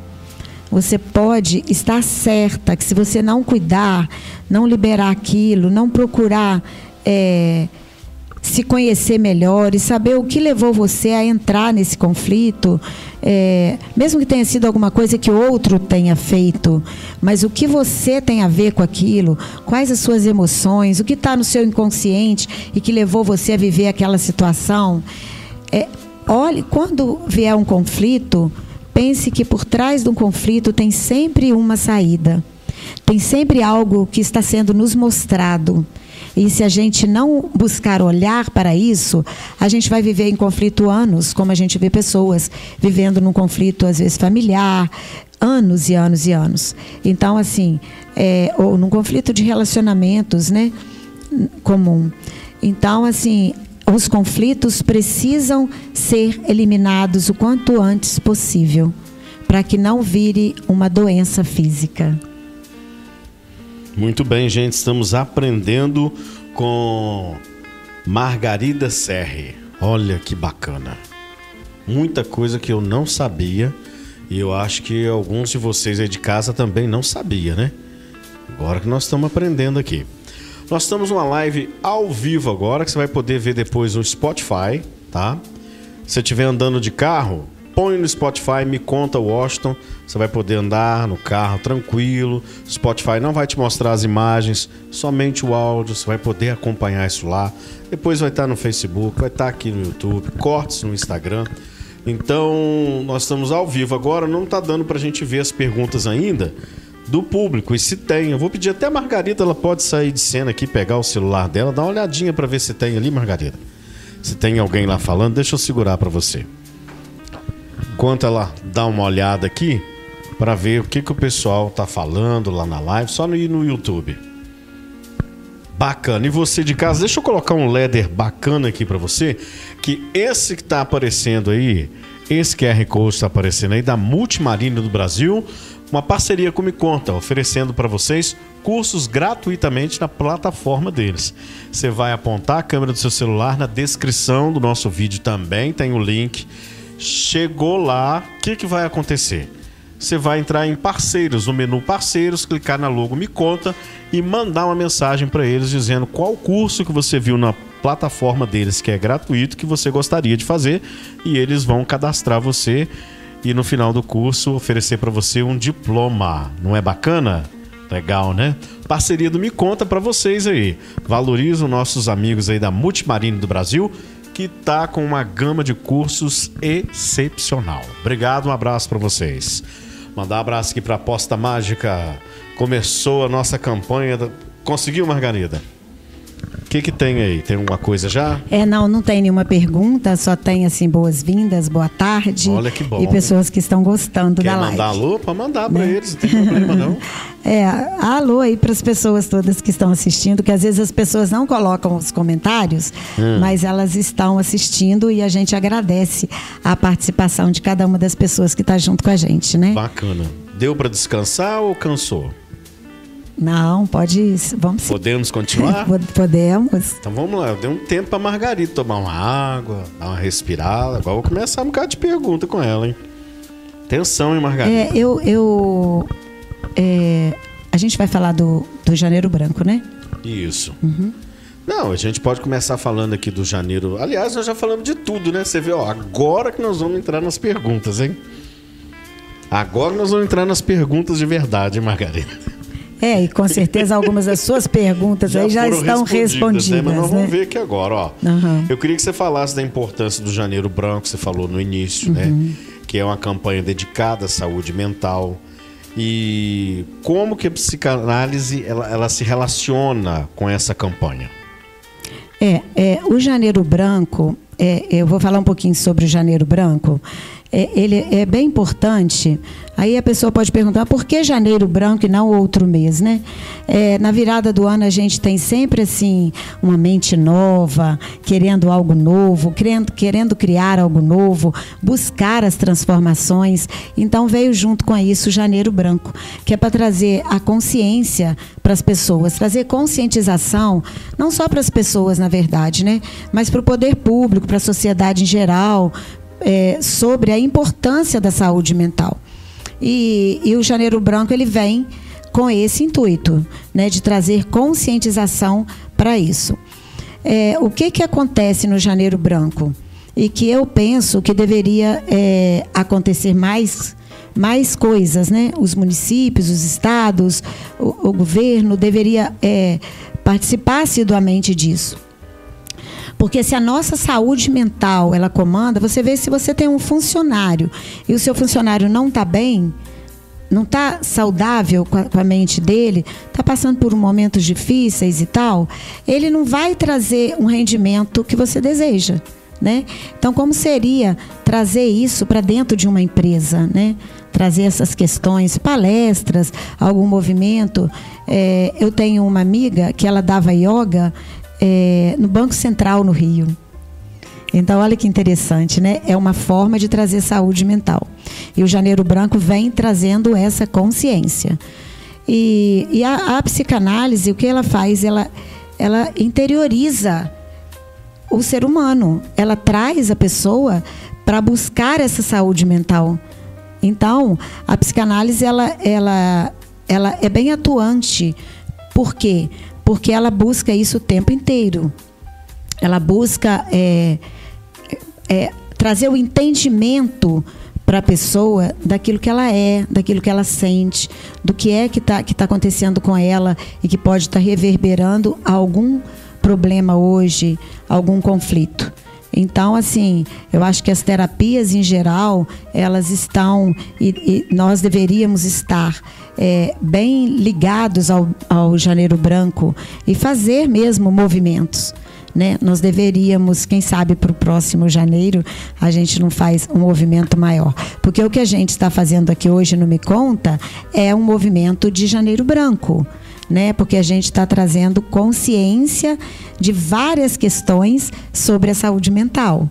você pode estar certa que se você não cuidar, não liberar aquilo, não procurar é, se conhecer melhor e saber o que levou você a entrar nesse conflito, é, mesmo que tenha sido alguma coisa que outro tenha feito, mas o que você tem a ver com aquilo, quais as suas emoções, o que está no seu inconsciente e que levou você a viver aquela situação. É, olhe, quando vier um conflito, Pense que por trás de um conflito tem sempre uma saída. Tem sempre algo que está sendo nos mostrado. E se a gente não buscar olhar para isso, a gente vai viver em conflito anos, como a gente vê pessoas vivendo num conflito, às vezes, familiar, anos e anos e anos. Então, assim, é, ou num conflito de relacionamentos, né? Comum. Então, assim, os conflitos precisam ser eliminados o quanto antes possível, para que não vire uma doença física. Muito bem, gente, estamos aprendendo com Margarida Serre. Olha que bacana. Muita coisa que eu não sabia e eu acho que alguns de vocês aí de casa também não sabia, né? Agora que nós estamos aprendendo aqui. Nós estamos numa live ao vivo agora, que você vai poder ver depois no Spotify, tá? Se você estiver andando de carro, põe no Spotify, me conta Washington. Você vai poder andar no carro tranquilo. Spotify não vai te mostrar as imagens, somente o áudio. Você vai poder acompanhar isso lá. Depois vai estar no Facebook, vai estar aqui no YouTube, cortes no Instagram. Então, nós estamos ao vivo agora. Não está dando para a gente ver as perguntas ainda do público. E se tem, eu vou pedir até a Margarida, ela pode sair de cena aqui, pegar o celular dela, dar uma olhadinha para ver se tem ali, Margarida. Se tem alguém lá falando, deixa eu segurar para você. Enquanto ela dá uma olhada aqui, para ver o que, que o pessoal tá falando lá na live, só no, no YouTube. Bacana. E você de casa, deixa eu colocar um leather bacana aqui para você, que esse que tá aparecendo aí, esse QR Code está aparecendo aí da Multimarina do Brasil, uma parceria com Me Conta, oferecendo para vocês cursos gratuitamente na plataforma deles. Você vai apontar a câmera do seu celular na descrição do nosso vídeo também, tem o link. Chegou lá, o que, que vai acontecer? Você vai entrar em parceiros, no menu parceiros, clicar na logo Me Conta e mandar uma mensagem para eles dizendo qual curso que você viu na plataforma deles que é gratuito que você gostaria de fazer e eles vão cadastrar você e no final do curso oferecer para você um diploma. Não é bacana? Legal, né? Parceria do Me Conta para vocês aí. Valorizo nossos amigos aí da Multimarine do Brasil, que tá com uma gama de cursos excepcional. Obrigado, um abraço para vocês. Mandar um abraço aqui para a Aposta Mágica. Começou a nossa campanha. Conseguiu, Margarida? O que, que tem aí? Tem alguma coisa já? É, não, não tem nenhuma pergunta, só tem assim boas-vindas, boa tarde. Olha que bom. E pessoas que estão gostando Quer da live. mandar alô? Pode mandar para né? eles, não tem problema não. É, alô aí para as pessoas todas que estão assistindo, que às vezes as pessoas não colocam os comentários, hum. mas elas estão assistindo e a gente agradece a participação de cada uma das pessoas que está junto com a gente, né? Bacana. Deu para descansar ou cansou? Não, pode. Vamos Podemos continuar? Podemos. Então vamos lá. Deu um tempo para Margarida tomar uma água, dar uma respirada. Agora vou começar um bocado de pergunta com ela, hein? Atenção, hein, Margarida? É, eu. eu é, a gente vai falar do, do Janeiro Branco, né? Isso. Uhum. Não, a gente pode começar falando aqui do janeiro. Aliás, nós já falamos de tudo, né? Você vê, ó, agora que nós vamos entrar nas perguntas, hein? Agora nós vamos entrar nas perguntas de verdade, Margarida. É, e com certeza algumas das suas perguntas já aí já estão respondidas. Né? Mas nós né? vamos ver aqui agora, ó. Uhum. Eu queria que você falasse da importância do Janeiro Branco, que você falou no início, né? uhum. né? Que é uma campanha dedicada à saúde mental. E como que a psicanálise ela, ela se relaciona com essa campanha? É, é o Janeiro Branco, é, eu vou falar um pouquinho sobre o Janeiro Branco. É, ele é bem importante Aí a pessoa pode perguntar por que janeiro branco e não outro mês, né? É, na virada do ano a gente tem sempre assim uma mente nova, querendo algo novo, querendo, querendo criar algo novo, buscar as transformações. Então veio junto com isso o janeiro branco, que é para trazer a consciência para as pessoas, trazer conscientização, não só para as pessoas, na verdade, né? Mas para o poder público, para a sociedade em geral, é, sobre a importância da saúde mental. E, e, o Janeiro Branco ele vem com esse intuito, né, de trazer conscientização para isso. É, o que, que acontece no Janeiro Branco? E que eu penso que deveria é, acontecer mais mais coisas, né? Os municípios, os estados, o, o governo deveria é, participar assiduamente disso. Porque se a nossa saúde mental ela comanda, você vê se você tem um funcionário e o seu funcionário não está bem, não está saudável com a, com a, mente dele, está passando por momentos difíceis e tal, ele não vai trazer um rendimento que você deseja. Né? Então, como seria trazer isso para dentro de uma empresa? Né? Trazer essas questões, palestras, algum movimento. É, eu tenho uma amiga que ela dava yoga é, no Banco Central no Rio. Então, olha que interessante, né? É uma forma de trazer saúde mental. E o Janeiro Branco vem trazendo essa consciência. E, e a, a, psicanálise, o que ela faz? Ela, ela interioriza o ser humano. Ela traz a pessoa para buscar essa saúde mental. Então, a psicanálise ela, ela, ela é bem atuante. Por quê? Porque ela busca isso o tempo inteiro. Ela busca é, é, trazer o entendimento para a pessoa daquilo que ela é, daquilo que ela sente, do que é que está que tá acontecendo com ela e que pode estar tá reverberando algum problema hoje, algum conflito. Então, assim, eu acho que as terapias em geral, elas estão, e, e nós deveríamos estar é, bem ligados ao, ao Janeiro Branco e fazer mesmo movimentos né? Nós deveríamos, quem sabe, para o próximo janeiro, a gente não faz um movimento maior. Porque o que a gente está fazendo aqui hoje no Me Conta é um movimento de janeiro branco. Né? Porque a gente está trazendo consciência de várias questões sobre a saúde mental.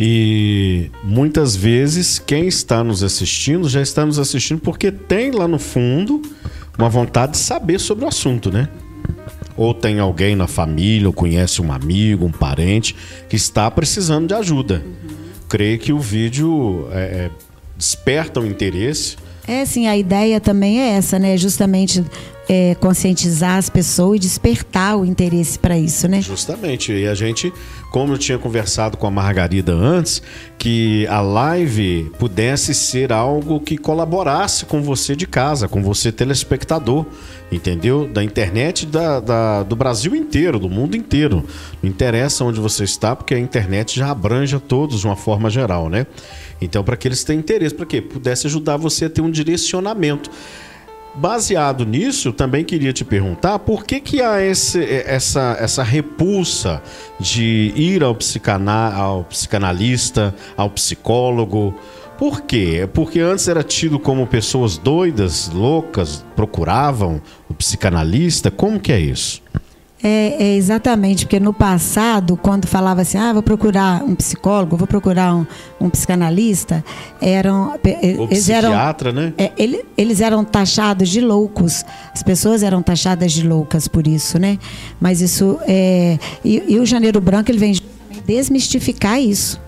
E muitas vezes quem está nos assistindo já está nos assistindo porque tem lá no fundo uma vontade de saber sobre o assunto, né? ou tem alguém na família, ou conhece um amigo, um parente que está precisando de ajuda. Uhum. Creio que o vídeo é, é, desperta o interesse. É, sim, a ideia também é essa, né? Justamente é, conscientizar as pessoas e despertar o interesse para isso, né? Justamente. E a gente, como eu tinha conversado com a Margarida antes, que a live pudesse ser algo que colaborasse com você de casa, com você telespectador entendeu? Da internet da, da, do Brasil inteiro, do mundo inteiro. Não interessa onde você está, porque a internet já abrange a todos de uma forma geral, né? Então, para que eles tenham interesse, para que pudesse ajudar você a ter um direcionamento. Baseado nisso, também queria te perguntar por que, que há esse, essa, essa repulsa de ir ao, ao psicanalista, ao psicólogo, por quê? É porque antes era tido como pessoas doidas, loucas, procuravam o psicanalista. Como que é isso? É, é, exatamente, porque no passado, quando falava assim, ah, vou procurar um psicólogo, vou procurar um, um psicanalista, eram. Ou eles psiquiatra, eram, né? É, ele, eles eram taxados de loucos. As pessoas eram taxadas de loucas por isso, né? Mas isso. É, e, e o Janeiro Branco ele vem desmistificar isso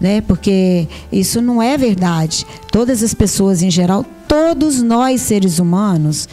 né? Porque isso não é verdade. Todas as pessoas em geral, todos nós seres humanos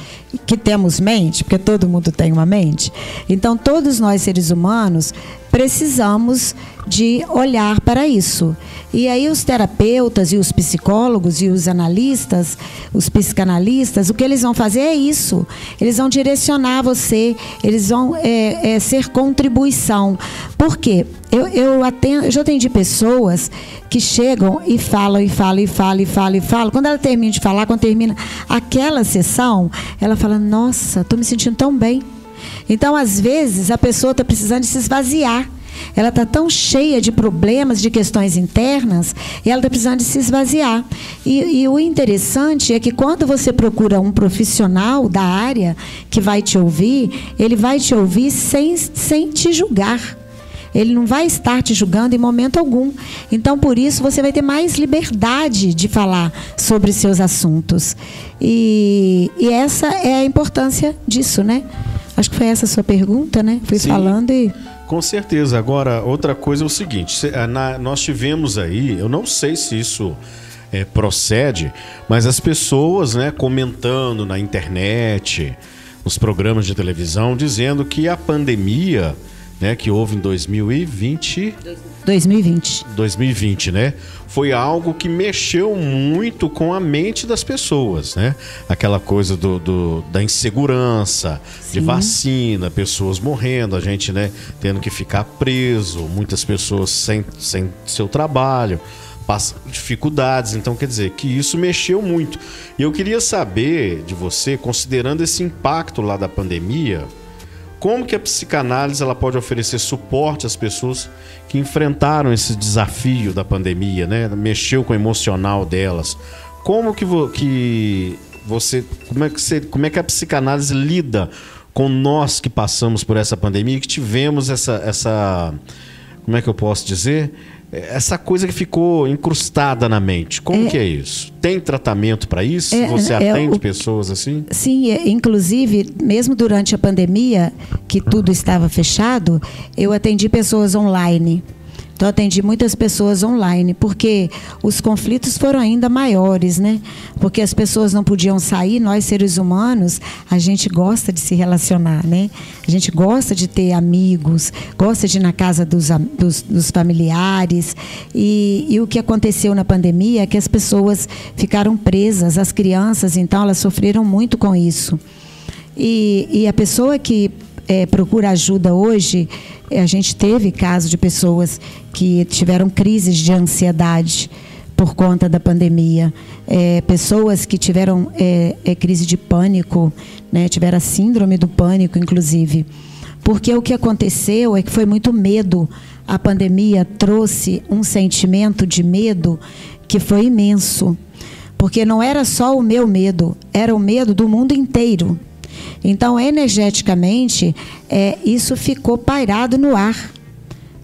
que temos mente, porque todo mundo tem uma mente. Então, todos nós seres humanos precisamos de olhar para isso. E aí os terapeutas e os psicólogos e os analistas, os psicanalistas, o que eles vão fazer é isso. Eles vão direcionar você, eles vão é, é, ser contribuição. Por quê? Eu, eu, atendo, eu já atendi pessoas que chegam e falam, e falam, e falam, e falam, e falam. Quando ela termina de falar, quando termina aquela sessão, ela fala, nossa, estou me sentindo tão bem. Então, às vezes, a pessoa está precisando se esvaziar. Ela está tão cheia de problemas, de questões internas, e ela está precisando de se esvaziar. E, e, o interessante é que quando você procura um profissional da área que vai te ouvir, ele vai te ouvir sem, sem te julgar. Ele não vai estar te julgando em momento algum. Então, por isso, você vai ter mais liberdade de falar sobre seus assuntos. E, e essa é a importância disso, né? Acho que foi essa a sua pergunta, né? Fui Sim. falando e. Com certeza. Agora, outra coisa é o seguinte: na, nós tivemos aí, eu não sei se isso é, procede, mas as pessoas né, comentando na internet, nos programas de televisão, dizendo que a pandemia né, que houve em 2020. 2020. 2020, né? Foi algo que mexeu muito com a mente das pessoas, né? Aquela coisa do, do da insegurança, Sim. de vacina, pessoas morrendo, a gente, né, tendo que ficar preso, muitas pessoas sem, sem seu trabalho dificuldades. Então, quer dizer, que isso mexeu muito. E eu queria saber de você, considerando esse impacto lá da pandemia, como que a psicanálise ela pode oferecer suporte às pessoas que enfrentaram esse desafio da pandemia, né? Mexeu com o emocional delas. Como que, vo, que você, como é que você, como é que a psicanálise lida com nós que passamos por essa pandemia, que tivemos essa, essa, como é que eu posso dizer? Essa coisa que ficou incrustada na mente. Como é, que é isso? Tem tratamento para isso? É, Você é, atende o, pessoas assim? Sim, é, inclusive, mesmo durante a pandemia, que tudo estava fechado, eu atendi pessoas online. Então, atendi muitas pessoas online, porque os conflitos foram ainda maiores, né? Porque as pessoas não podiam sair, nós seres humanos, a gente gosta de se relacionar, né? A gente gosta de ter amigos, gosta de ir na casa dos, dos, dos familiares. E, e o que aconteceu na pandemia é que as pessoas ficaram presas, as crianças, então, elas sofreram muito com isso. E, e a pessoa que é, procura ajuda hoje, é, a gente teve casos de pessoas que tiveram crises de ansiedade por conta da pandemia, é, pessoas que tiveram é, é, crise de pânico, né, tiveram síndrome do pânico, inclusive. Porque o que aconteceu é que foi muito medo. A pandemia trouxe um sentimento de medo que foi imenso. Porque não era só o meu medo, era o medo do mundo inteiro. Então, energeticamente, é, isso ficou pairado no ar.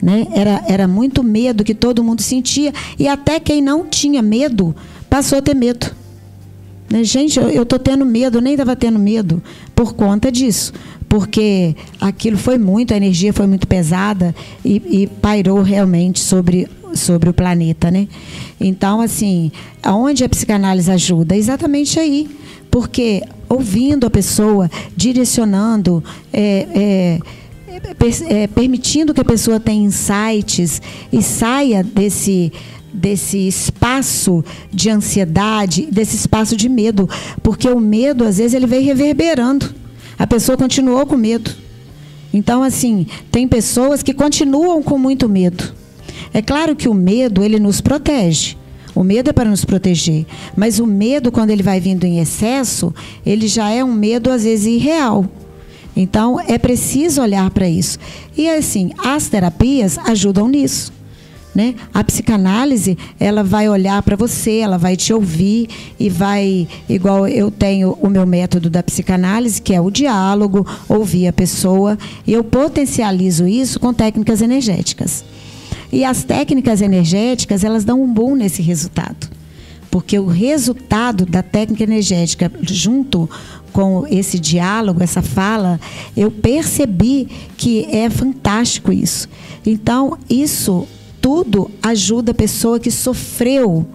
Né? Era, era muito medo que todo mundo sentia. E até quem não tinha medo passou a ter medo. Né? Gente, eu estou tendo medo, nem estava tendo medo por conta disso. Porque aquilo foi muito, a energia foi muito pesada e, e pairou realmente sobre, sobre o planeta. Né? Então, assim, aonde a psicanálise ajuda? Exatamente aí porque ouvindo a pessoa, direcionando, é, é, é, permitindo que a pessoa tenha insights e saia desse desse espaço de ansiedade, desse espaço de medo, porque o medo às vezes ele vem reverberando. A pessoa continuou com medo. Então assim, tem pessoas que continuam com muito medo. É claro que o medo ele nos protege. O medo é para nos proteger, mas o medo, quando ele vai vindo em excesso, ele já é um medo às vezes irreal. Então é preciso olhar para isso. E assim, as terapias ajudam nisso. Né? A psicanálise, ela vai olhar para você, ela vai te ouvir e vai, igual eu tenho o meu método da psicanálise, que é o diálogo, ouvir a pessoa, e eu potencializo isso com técnicas energéticas. E as técnicas energéticas, elas dão um boom nesse resultado. Porque o resultado da técnica energética, junto com esse diálogo, essa fala, eu percebi que é fantástico isso. Então, isso tudo ajuda a pessoa que sofreu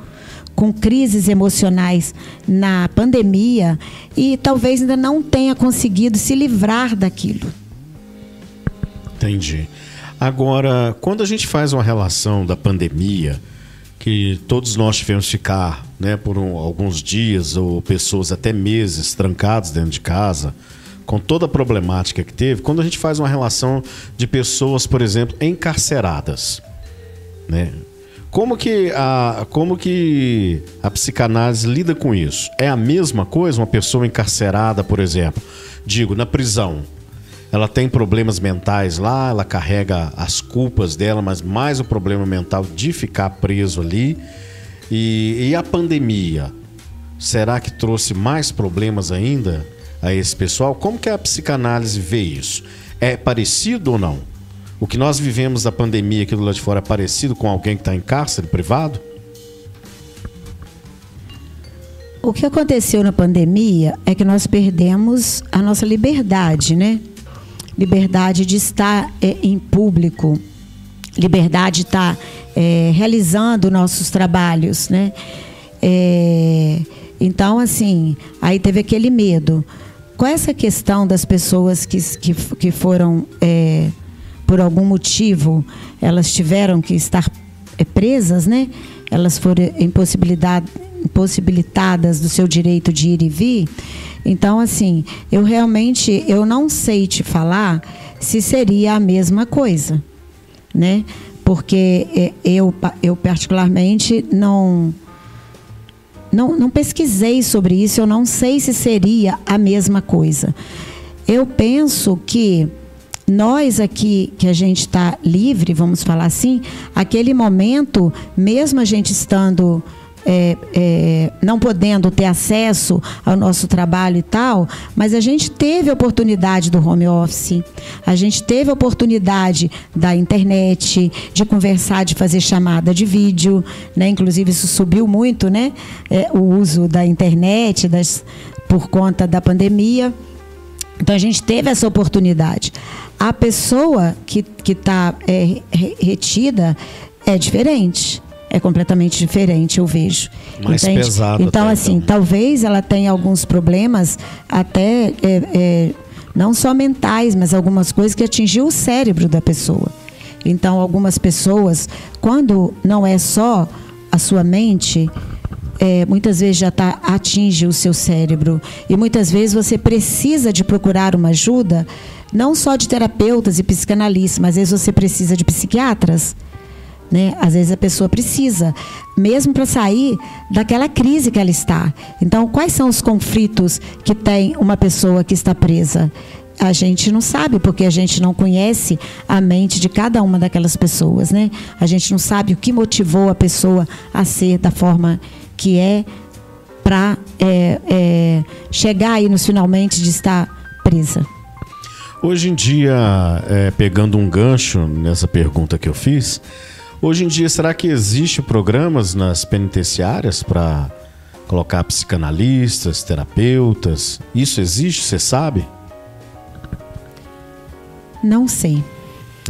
com crises emocionais na pandemia e talvez ainda não tenha conseguido se livrar daquilo. Entendi. Agora, quando a gente faz uma relação da pandemia, que todos nós tivemos ficar né, por um, alguns dias ou pessoas até meses trancados dentro de casa, com toda a problemática que teve, quando a gente faz uma relação de pessoas, por exemplo, encarceradas, né? Como que a, como que a psicanálise lida com isso? É a mesma coisa uma pessoa encarcerada, por exemplo, digo, na prisão, ela tem problemas mentais lá, ela carrega as culpas dela, mas mais o problema mental de ficar preso ali. E, e a pandemia, será que trouxe mais problemas ainda a esse pessoal? Como que a psicanálise vê isso? É parecido ou não? O que nós vivemos da pandemia aqui do lado de fora é parecido com alguém que está em cárcere privado? O que aconteceu na pandemia é que nós perdemos a nossa liberdade, né? Liberdade de estar é, em público, liberdade de estar é, realizando nossos trabalhos, né? É, então, assim, aí teve aquele medo. Qual é essa questão das pessoas que, que, que foram, por algum motivo, elas tiveram que estar presas, né? Elas foram impossibilitadas do seu direito de ir e vir. Então, assim, eu realmente eu não sei te falar se seria a mesma coisa, né? Porque é, eu, eu particularmente não não, não pesquisei sobre isso, eu não sei se seria a mesma coisa. Eu penso que nós aqui, que a gente está livre, vamos falar assim, aquele momento, mesmo a gente estando é, é, não podendo ter acesso ao nosso trabalho e tal, mas a gente teve a oportunidade do home office, a gente teve a oportunidade da internet, de conversar, de fazer chamada de vídeo, né? Inclusive isso subiu muito, né? É, o uso da internet das, por conta da pandemia. Então a gente teve essa oportunidade. A pessoa que está é, retida é diferente é completamente diferente, eu vejo. Mais Entende? pesado. Então, assim, então. talvez ela tenha alguns problemas até é, é, não só mentais, mas algumas coisas que atingiu o cérebro da pessoa. Então, algumas pessoas, quando não é só a sua mente, é, muitas vezes já tá, atinge o seu cérebro. E muitas vezes você precisa de procurar uma ajuda, não só de terapeutas e psicanalistas, mas às vezes você precisa de psiquiatras né? Às vezes a pessoa precisa, mesmo para sair daquela crise que ela está. Então, quais são os conflitos que tem uma pessoa que está presa? A gente não sabe, porque a gente não conhece a mente de cada uma daquelas pessoas, né? A gente não sabe o que motivou a pessoa a ser da forma que é para é, é, chegar aí nos finalmente de estar presa. Hoje em dia, é, pegando um gancho nessa pergunta que eu fiz, Hoje em dia, será que existe programas nas penitenciárias para colocar psicanalistas, terapeutas? Isso existe, você sabe? Não sei.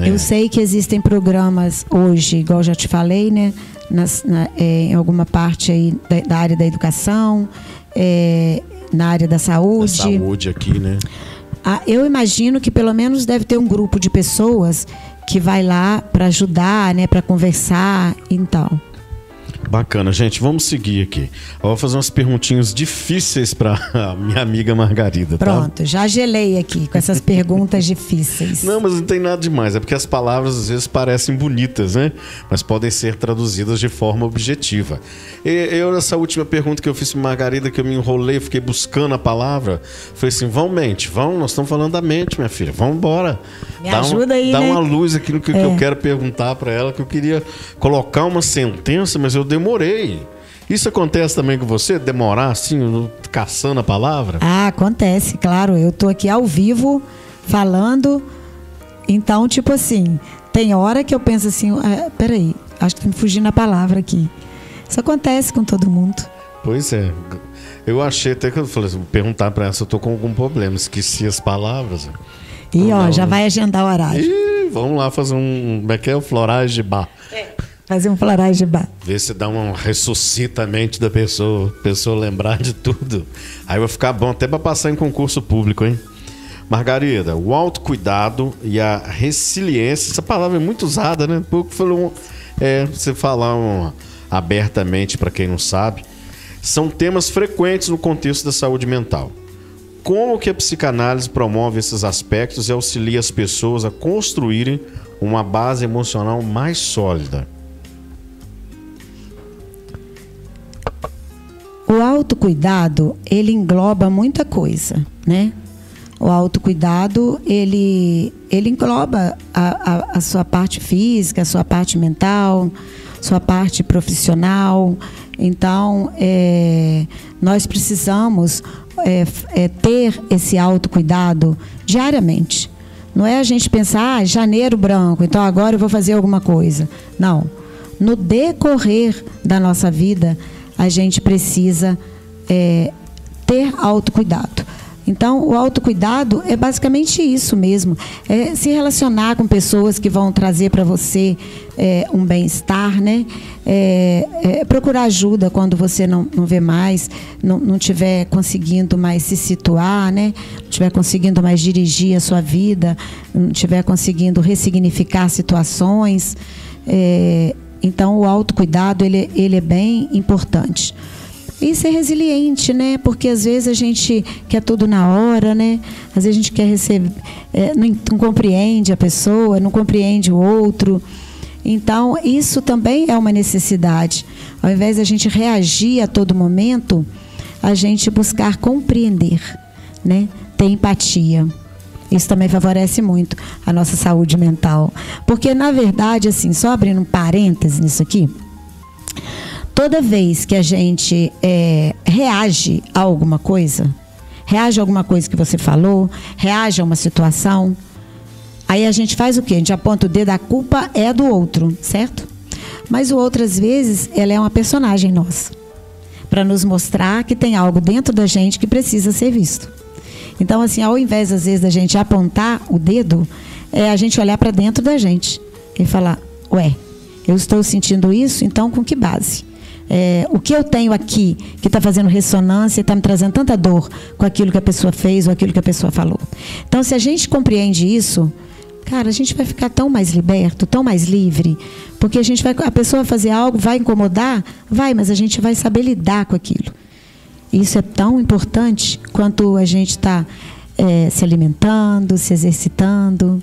É. Eu sei que existem programas hoje, igual já te falei, né? Nas, na, é, em alguma parte aí da, da área da educação, é, na área da saúde. Da saúde aqui, né? Ah, eu imagino que pelo menos deve ter um grupo de pessoas que vai lá para ajudar, né, para conversar, então. Bacana, gente, vamos seguir aqui. Eu vou fazer umas perguntinhas difíceis para a minha amiga Margarida. Tá? Pronto, já gelei aqui com essas perguntas difíceis. Não, mas não tem nada demais. É porque as palavras às vezes parecem bonitas, né? Mas podem ser traduzidas de forma objetiva. E, eu, nessa última pergunta que eu fiz para Margarida, que eu me enrolei, fiquei buscando a palavra, falei assim: vão mente, vão, nós estamos falando da mente, minha filha, vamos embora. Me dá ajuda uma, aí. Dá né? uma luz aqui no que, é. que eu quero perguntar para ela, que eu queria colocar uma sentença, mas eu demorei. Isso acontece também com você? Demorar assim, caçando a palavra? Ah, acontece, claro. Eu tô aqui ao vivo falando. Então, tipo assim, tem hora que eu penso assim, ah, peraí, acho que tô me fugindo a palavra aqui. Isso acontece com todo mundo. Pois é. Eu achei até que eu falei assim, perguntar para ela se eu tô com algum problema, esqueci as palavras. E ó, já vai agendar o horário. Ih, vamos lá fazer um. Como é que é? O florais de bar. É. Fazer um florais de bar. Ver se dá um ressuscita a mente da pessoa, pessoa lembrar de tudo. Aí vai ficar bom até para passar em concurso público, hein? Margarida, o autocuidado e a resiliência, essa palavra é muito usada, né? Pouco falou, é, você falar um, abertamente para quem não sabe, são temas frequentes no contexto da saúde mental. Como que a psicanálise promove esses aspectos e auxilia as pessoas a construírem uma base emocional mais sólida? O autocuidado, ele engloba muita coisa, né? O autocuidado, ele, ele engloba a, a, a sua parte física, a sua parte mental, sua parte profissional. Então, é, nós precisamos é, é, ter esse autocuidado diariamente. Não é a gente pensar, ah, janeiro branco, então agora eu vou fazer alguma coisa. Não. No decorrer da nossa vida, a gente precisa é, ter autocuidado. Então, o autocuidado é basicamente isso mesmo. É se relacionar com pessoas que vão trazer para você é, um bem-estar, né? É, é, procurar ajuda quando você não, não vê mais, não, não tiver conseguindo mais se situar, né? Não tiver conseguindo mais dirigir a sua vida, não tiver conseguindo ressignificar situações. É, então, o autocuidado, ele, ele é bem importante. E ser resiliente, né? Porque às vezes a gente quer tudo na hora, né? Às vezes a gente quer receber, é, não, não compreende a pessoa, não compreende o outro. Então, isso também é uma necessidade. Ao invés de a gente reagir a todo momento, a gente buscar compreender, né? Ter empatia. Isso também favorece muito a nossa saúde mental. Porque, na verdade, assim, só abrindo um parêntese nisso aqui, toda vez que a gente é, reage a alguma coisa, reage a alguma coisa que você falou, reage a uma situação, aí a gente faz o quê? A gente aponta o dedo, a culpa é do outro, certo? Mas o outro, às vezes, ela é uma personagem nossa. Para nos mostrar que tem algo dentro da gente que precisa ser visto. Então, assim, ao invés, às vezes, da gente apontar o dedo, é a gente olhar para dentro da gente e falar: ué, eu estou sentindo isso, então com que base? É, o que eu tenho aqui que está fazendo ressonância e está me trazendo tanta dor com aquilo que a pessoa fez ou aquilo que a pessoa falou. Então, se a gente compreende isso, cara, a gente vai ficar tão mais liberto, tão mais livre, porque a gente vai, a pessoa vai fazer algo, vai incomodar, vai, mas a gente vai saber lidar com aquilo. Isso é tão importante quanto a gente está é, se alimentando, se exercitando.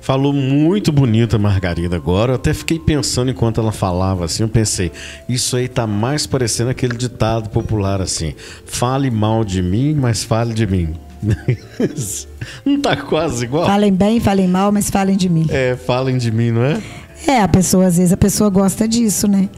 Falou muito bonita Margarida agora. Eu até fiquei pensando enquanto ela falava assim, eu pensei, isso aí tá mais parecendo aquele ditado popular assim: fale mal de mim, mas fale de mim. não tá quase igual? Falem bem, falem mal, mas falem de mim. É, falem de mim, não é? É, a pessoa, às vezes, a pessoa gosta disso, né?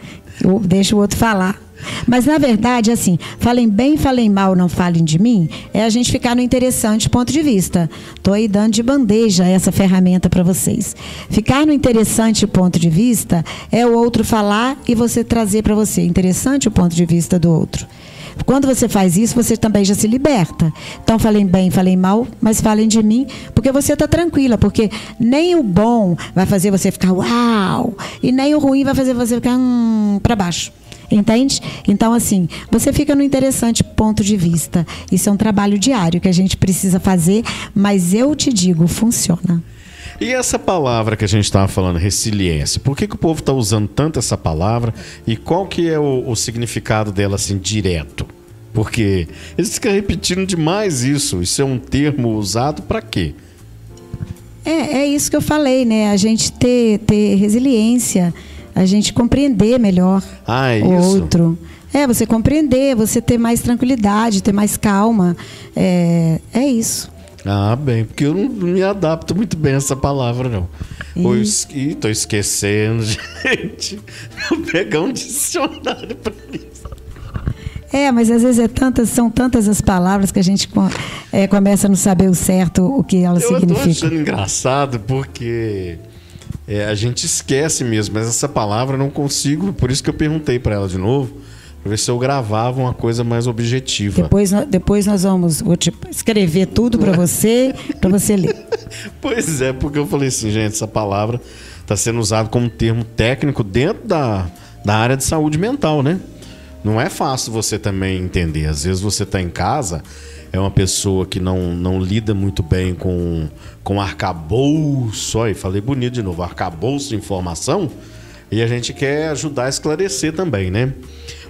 Deixa o outro falar. Mas, na verdade, assim, falem bem, falem mal, não falem de mim, é a gente ficar no interessante ponto de vista. Estou aí dando de bandeja essa ferramenta para vocês. Ficar no interessante ponto de vista é o outro falar e você trazer para você interessante o ponto de vista do outro. Quando você faz isso, você também já se liberta. Então, falem bem, falem mal, mas falem de mim, porque você está tranquila, porque nem o bom vai fazer você ficar uau, e nem o ruim vai fazer você ficar hum, para baixo. Entende? Então, assim, você fica no interessante ponto de vista. Isso é um trabalho diário que a gente precisa fazer, mas eu te digo, funciona. E essa palavra que a gente estava falando, resiliência, por que, que o povo está usando tanto essa palavra e qual que é o, o significado dela assim direto? Porque eles ficam repetindo demais isso. Isso é um termo usado para quê? É, é isso que eu falei, né? A gente ter, ter resiliência, a gente compreender melhor ah, é o outro. É, você compreender, você ter mais tranquilidade, ter mais calma. É, é isso. Ah, bem, porque eu não me adapto muito bem a essa palavra, não. E... tô esquecendo, gente. Vou pegar um dicionário para isso. É, mas às vezes é tantas, são tantas as palavras que a gente é, começa a não saber o certo o que elas eu significam. Eu tô achando engraçado porque é, a gente esquece mesmo, mas essa palavra eu não consigo, por isso que eu perguntei para ela de novo, para ver se eu gravava uma coisa mais objetiva. Depois, depois nós vamos vou te escrever tudo para você, para você ler. Pois é, porque eu falei assim, gente, essa palavra está sendo usada como termo técnico dentro da, da área de saúde mental, né? Não é fácil você também entender. Às vezes você está em casa é uma pessoa que não, não lida muito bem com, com arcabouço, olha, falei bonito de novo, arcabouço de informação, e a gente quer ajudar a esclarecer também, né?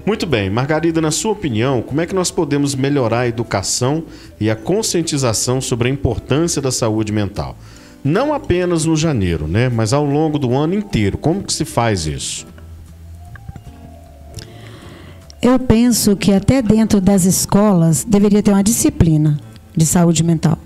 Muito bem, Margarida, na sua opinião, como é que nós podemos melhorar a educação e a conscientização sobre a importância da saúde mental? Não apenas no janeiro, né? Mas ao longo do ano inteiro. Como que se faz isso? Eu penso que até dentro das escolas deveria ter uma disciplina de saúde mental.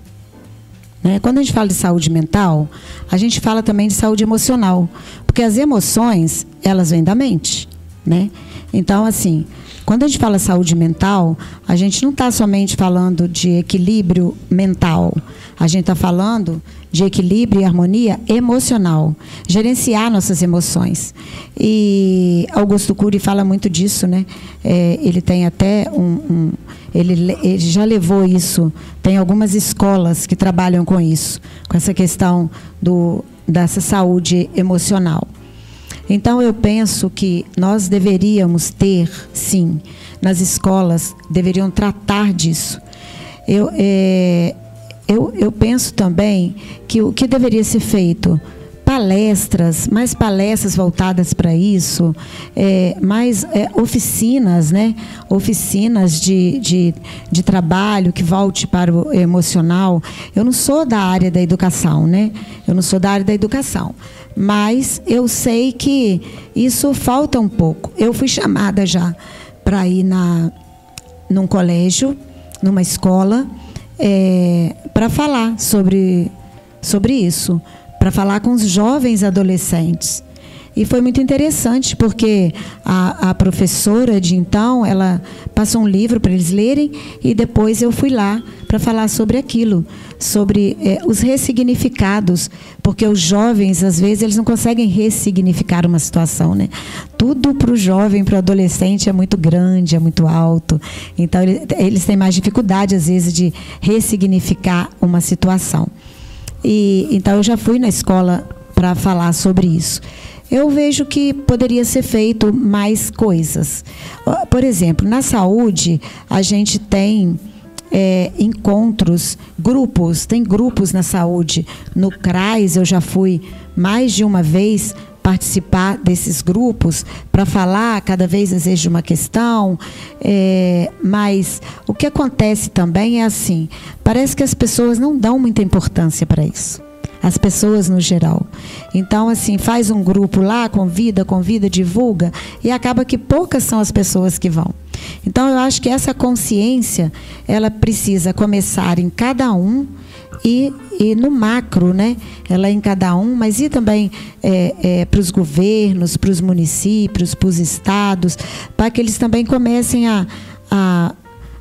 Né? Quando a gente fala de saúde mental, a gente fala também de saúde emocional, porque as emoções elas vêm da mente, né? Então, assim, quando a gente fala saúde mental, a gente não está somente falando de equilíbrio mental. A gente está falando de equilíbrio e harmonia emocional, gerenciar nossas emoções. E Augusto Cury fala muito disso, né? É, ele tem até um, um ele, ele, já levou isso. Tem algumas escolas que trabalham com isso, com essa questão do, dessa saúde emocional. Então, eu penso que nós deveríamos ter, sim, nas escolas, deveriam tratar disso. Eu, é, eu, eu penso também que o que deveria ser feito palestras, mais palestras voltadas para isso, é, mais é, oficinas, né? Oficinas de, de, de, trabalho que volte para o emocional. Eu não sou da área da educação, né? Eu não sou da área da educação mas eu sei que isso falta um pouco. Eu fui chamada já para ir na, num colégio, numa escola, é, para falar sobre, sobre isso, para falar com os jovens adolescentes. E foi muito interessante, porque a, a professora de então, ela passou um livro para eles lerem e depois eu fui lá para falar sobre aquilo, sobre é, os ressignificados, porque os jovens, às vezes, eles não conseguem ressignificar uma situação, né? Tudo para o jovem, para o adolescente é muito grande, é muito alto. Então, eles têm mais dificuldade, às vezes, de ressignificar uma situação. E, então, eu já fui na escola para falar sobre isso eu vejo que poderia ser feito mais coisas. Por exemplo, na saúde, a gente tem é, encontros, grupos, tem grupos na saúde. No CRAS, eu já fui mais de uma vez participar desses grupos para falar cada vez às de uma questão, é, mas o que acontece também é assim: parece que as pessoas não dão muita importância para isso as pessoas no geral. Então, assim, faz um grupo lá, convida, convida, divulga, e acaba que poucas são as pessoas que vão. Então, eu acho que essa consciência, ela precisa começar em cada um e, e no macro, né? Ela é em cada um, mas e também é, é, para os governos, para os municípios, para os estados, para que eles também comecem a, a,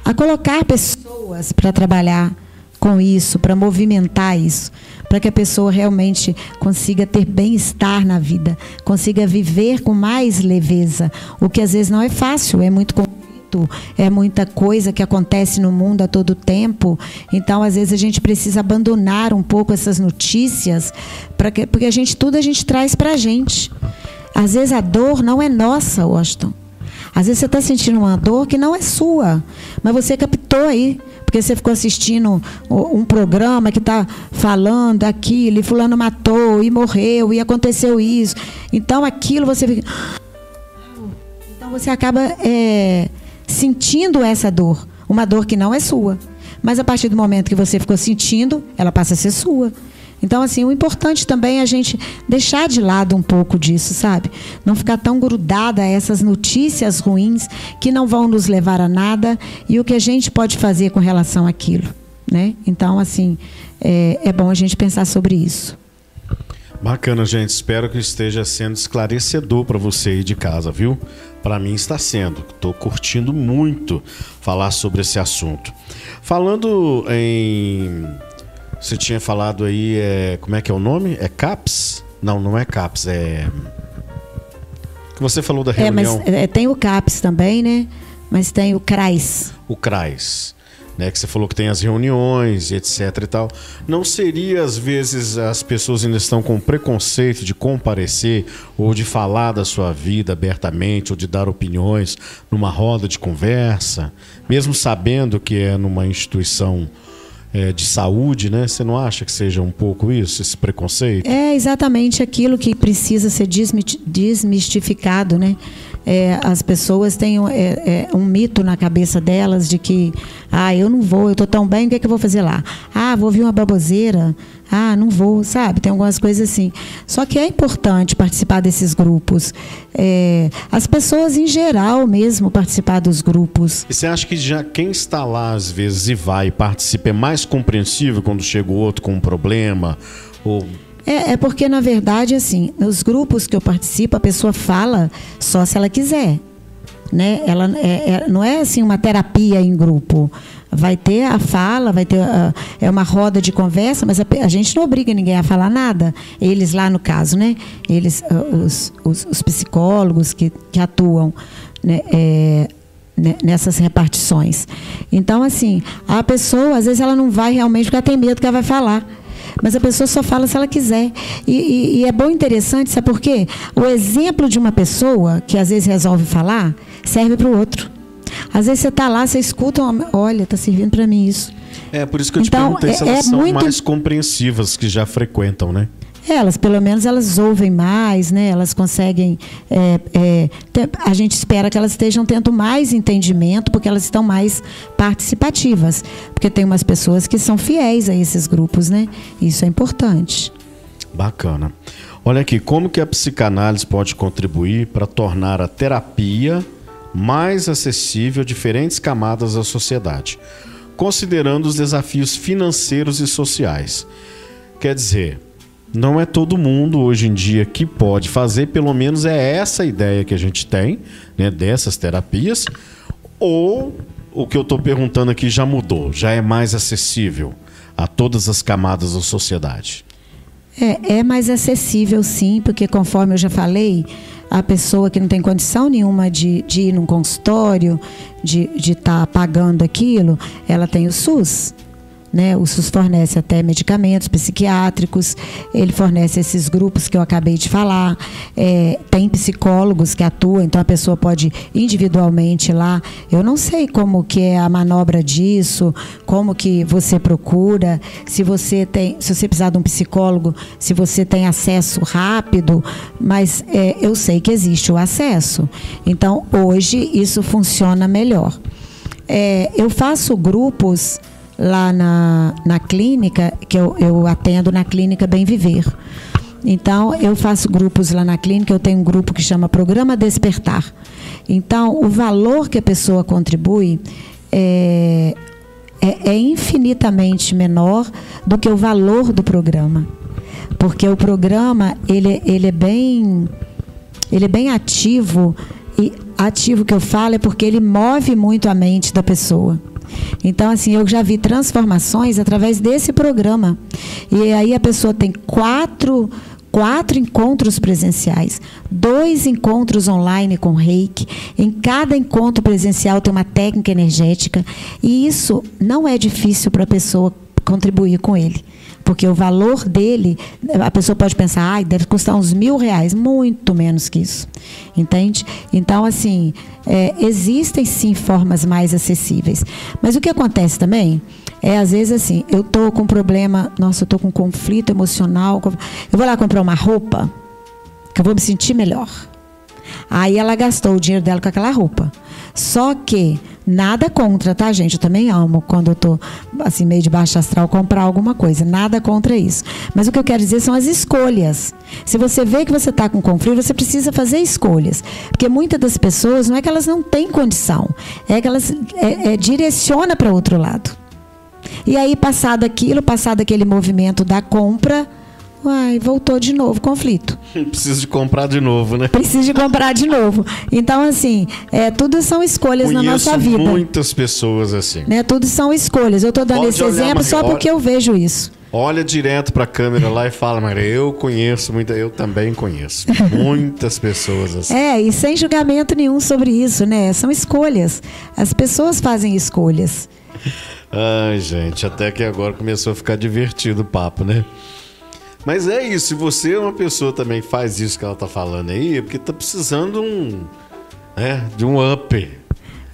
a colocar pessoas para trabalhar com isso, para movimentar isso para que a pessoa realmente consiga ter bem-estar na vida, consiga viver com mais leveza, o que às vezes não é fácil, é muito conflito, é muita coisa que acontece no mundo a todo tempo. Então, às vezes a gente precisa abandonar um pouco essas notícias, para que, porque a gente tudo a gente traz para a gente. Às vezes a dor não é nossa, Washington. Às vezes você está sentindo uma dor que não é sua, mas você captou aí porque você ficou assistindo um programa que está falando aquilo, e fulano matou, e morreu, e aconteceu isso. Então aquilo você fica. Então você acaba é, sentindo essa dor. Uma dor que não é sua. Mas a partir do momento que você ficou sentindo, ela passa a ser sua. Então, assim, o importante também é a gente deixar de lado um pouco disso, sabe? Não ficar tão grudada a essas notícias ruins que não vão nos levar a nada e o que a gente pode fazer com relação àquilo, né? Então, assim, é, é bom a gente pensar sobre isso. Bacana, gente. Espero que esteja sendo esclarecedor para você aí de casa, viu? Para mim está sendo. Estou curtindo muito falar sobre esse assunto. Falando em você tinha falado aí, é, como é que é o nome? É CAPS? Não, não é CAPS, é. Que você falou da reunião. É, mas é, tem o CAPS também, né? Mas tem o CRAS. O CRAS. Né, que você falou que tem as reuniões e etc e tal. Não seria, às vezes, as pessoas ainda estão com preconceito de comparecer ou de falar da sua vida abertamente ou de dar opiniões numa roda de conversa, mesmo sabendo que é numa instituição é, de saúde, né? Você não acha que seja um pouco isso, esse preconceito? É exatamente aquilo que precisa ser desmistificado, né? É, as pessoas têm é, é, um mito na cabeça delas de que, ah, eu não vou, eu estou tão bem, o que, é que eu vou fazer lá? Ah, vou ouvir uma baboseira, ah, não vou, sabe? Tem algumas coisas assim. Só que é importante participar desses grupos. É, as pessoas em geral mesmo participar dos grupos. E você acha que já quem está lá às vezes e vai e participa é mais compreensível quando chega o outro com um problema? Ou é, é, porque, na verdade, assim, nos grupos que eu participo, a pessoa fala só se ela quiser. né? Ela é, é, não é assim uma terapia em grupo. Vai ter a fala, vai ter uh, é uma roda de conversa, mas a, a, gente não obriga ninguém a falar nada. Eles lá no caso, né? Eles, uh, os, os, os, psicólogos que, que atuam, né? É, né, nessas repartições. Então, assim, a pessoa, às vezes, ela não vai realmente porque ela tem medo que ela vai falar. Mas a pessoa só fala se ela quiser. E, e, e é bom e interessante, sabe por quê? O exemplo de uma pessoa que às vezes resolve falar serve para o outro. Às vezes você está lá, você escuta, olha, está servindo para mim isso. É, por isso que eu então, te perguntei é, se elas é são muito... mais compreensivas que já frequentam, né? Elas, pelo menos, elas ouvem mais, né? Elas conseguem. É, é, ter, a gente espera que elas estejam tendo mais entendimento, porque elas estão mais participativas. Porque tem umas pessoas que são fiéis a esses grupos, né? Isso é importante. Bacana. Olha aqui, como que a psicanálise pode contribuir para tornar a terapia mais acessível a diferentes camadas da sociedade, considerando os desafios financeiros e sociais. Quer dizer, não é todo mundo hoje em dia que pode fazer, pelo menos é essa a ideia que a gente tem, né, dessas terapias, ou o que eu estou perguntando aqui já mudou, já é mais acessível a todas as camadas da sociedade? É, é mais acessível sim, porque conforme eu já falei, a pessoa que não tem condição nenhuma de, de ir num consultório, de estar tá pagando aquilo, ela tem o SUS. Né? O SUS fornece até medicamentos psiquiátricos, ele fornece esses grupos que eu acabei de falar, é, tem psicólogos que atuam, então a pessoa pode individualmente lá. Eu não sei como que é a manobra disso, como que você procura, se você tem, se você precisar de um psicólogo, se você tem acesso rápido, mas é, eu sei que existe o acesso. Então hoje isso funciona melhor. É, eu faço grupos lá na, na clínica, que eu, eu atendo na clínica Bem Viver. Então, eu faço grupos lá na clínica, eu tenho um grupo que chama Programa Despertar. Então, o valor que a pessoa contribui é, é, é infinitamente menor do que o valor do programa. Porque o programa, ele, ele é bem ele é bem ativo e ativo que eu falo é porque ele move muito a mente da pessoa. Então, assim, eu já vi transformações através desse programa. E aí a pessoa tem quatro quatro encontros presenciais, dois encontros online com reiki. Em cada encontro presencial tem uma técnica energética. E isso não é difícil para a pessoa contribuir com ele. Porque o valor dele, a pessoa pode pensar, ah, deve custar uns mil reais, muito menos que isso. Entende? Então, assim, é, existem sim formas mais acessíveis. Mas o que acontece também é, às vezes, assim, eu estou com problema, nossa, eu estou com conflito emocional, eu vou lá comprar uma roupa que eu vou me sentir melhor. Aí ela gastou o dinheiro dela com aquela roupa. Só que nada contra, tá, gente? Eu também amo quando eu tô assim meio de baixa astral comprar alguma coisa. Nada contra isso. Mas o que eu quero dizer são as escolhas. Se você vê que você está com conflito, você precisa fazer escolhas. Porque muitas das pessoas não é que elas não têm condição, é que elas é, é, direciona para outro lado. E aí, passado aquilo, passado aquele movimento da compra, Uai, voltou de novo conflito. Precisa de comprar de novo, né? Precisa de comprar de novo. Então, assim, é, tudo são escolhas Conheço na nossa vida. muitas pessoas assim. Né? Tudo são escolhas. Eu estou dando Pode esse exemplo só porque eu vejo isso. Olha direto para a câmera lá e fala, Maria, eu conheço muita, eu também conheço muitas pessoas assim. É, e sem julgamento nenhum sobre isso, né? São escolhas. As pessoas fazem escolhas. Ai, gente, até que agora começou a ficar divertido o papo, né? Mas é isso, se você é uma pessoa também faz isso que ela tá falando aí, é porque tá precisando um, né, de um up.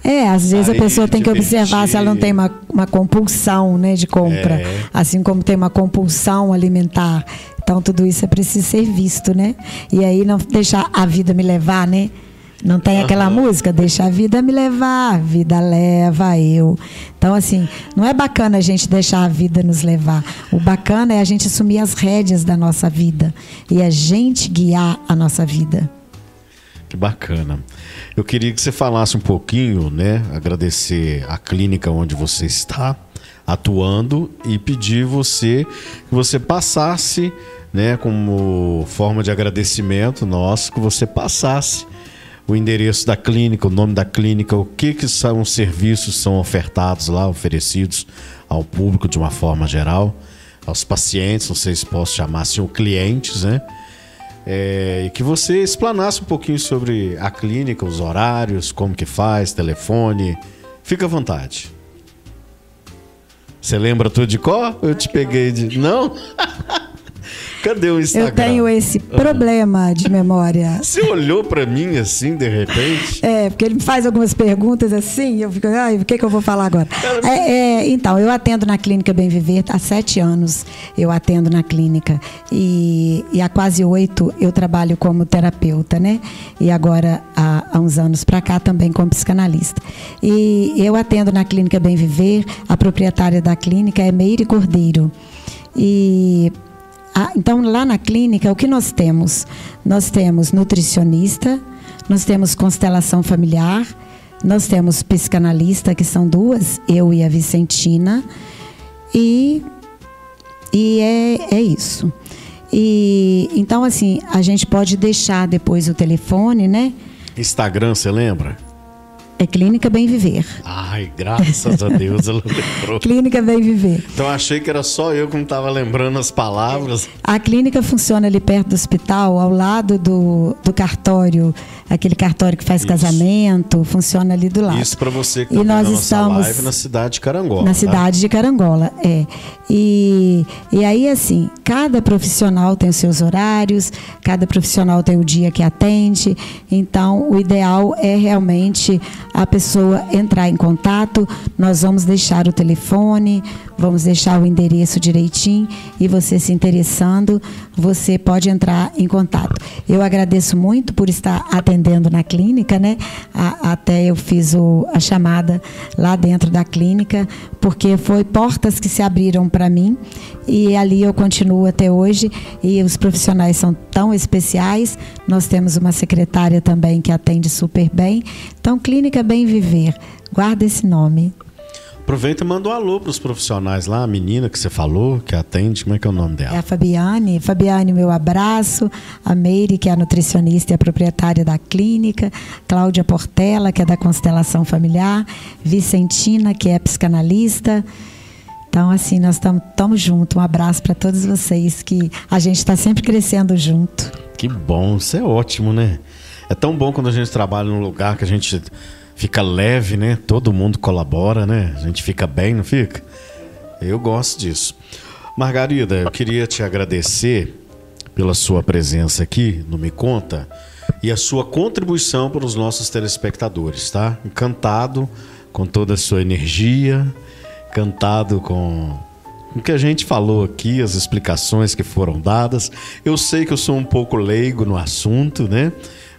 É, às vezes aí, a pessoa tem que observar se ela não tem uma, uma compulsão né, de compra, é. assim como tem uma compulsão alimentar. Então tudo isso é preciso ser visto, né? E aí não deixar a vida me levar, né? Não tem aquela uhum. música, deixa a vida me levar, a vida leva eu. Então, assim, não é bacana a gente deixar a vida nos levar. O bacana é a gente assumir as rédeas da nossa vida e a gente guiar a nossa vida. Que bacana. Eu queria que você falasse um pouquinho, né? Agradecer a clínica onde você está atuando e pedir você que você passasse, né, como forma de agradecimento nosso, que você passasse o endereço da clínica, o nome da clínica, o que, que são os serviços são ofertados lá, oferecidos ao público de uma forma geral, aos pacientes, não sei se posso chamar assim, ou clientes, né? É, e que você explanasse um pouquinho sobre a clínica, os horários, como que faz, telefone. Fica à vontade. Você lembra tudo de qual? Eu te peguei de. Não? Cadê o Instagram? Eu tenho esse problema de memória. Você olhou para mim assim, de repente? É, porque ele me faz algumas perguntas assim, eu fico, ai, o que, que eu vou falar agora? É, é, então, eu atendo na clínica Bem Viver há sete anos. Eu atendo na clínica e, e há quase oito eu trabalho como terapeuta, né? E agora há, há uns anos para cá também como psicanalista. E eu atendo na clínica Bem Viver. A proprietária da clínica é Meire Cordeiro. E ah, então, lá na clínica, o que nós temos? Nós temos nutricionista, nós temos constelação familiar, nós temos psicanalista, que são duas, eu e a Vicentina, e, e é, é isso. E então, assim, a gente pode deixar depois o telefone, né? Instagram, você lembra? É Clínica Bem Viver. Ai, graças a Deus ela lembrou. Clínica Bem Viver. Então achei que era só eu que não estava lembrando as palavras. A clínica funciona ali perto do hospital, ao lado do, do cartório, aquele cartório que faz Isso. casamento, funciona ali do lado. Isso para você que tá e nós estamos live na cidade de Carangola. Na tá? cidade de Carangola, é. E, e aí, assim, cada profissional tem os seus horários, cada profissional tem o dia que atende. Então, o ideal é realmente a pessoa entrar em contato, nós vamos deixar o telefone, vamos deixar o endereço direitinho e você se interessando, você pode entrar em contato. Eu agradeço muito por estar atendendo na clínica, né? A, até eu fiz o, a chamada lá dentro da clínica, porque foi portas que se abriram para mim e ali eu continuo até hoje e os profissionais são tão especiais. Nós temos uma secretária também que atende super bem. Então, Clínica Bem Viver, guarda esse nome. Aproveita e manda um alô para os profissionais lá, a menina que você falou, que atende, como é que é o nome dela? É a Fabiane. Fabiane, meu abraço. A Meire, que é a nutricionista e a proprietária da clínica. Cláudia Portela, que é da Constelação Familiar. Vicentina, que é psicanalista. Então, assim, nós estamos juntos. Um abraço para todos vocês, que a gente está sempre crescendo junto. Que bom, isso é ótimo, né? É tão bom quando a gente trabalha num lugar que a gente fica leve, né? Todo mundo colabora, né? A gente fica bem, não fica? Eu gosto disso. Margarida, eu queria te agradecer pela sua presença aqui no Me Conta e a sua contribuição para os nossos telespectadores, tá? Encantado com toda a sua energia, encantado com o que a gente falou aqui, as explicações que foram dadas. Eu sei que eu sou um pouco leigo no assunto, né?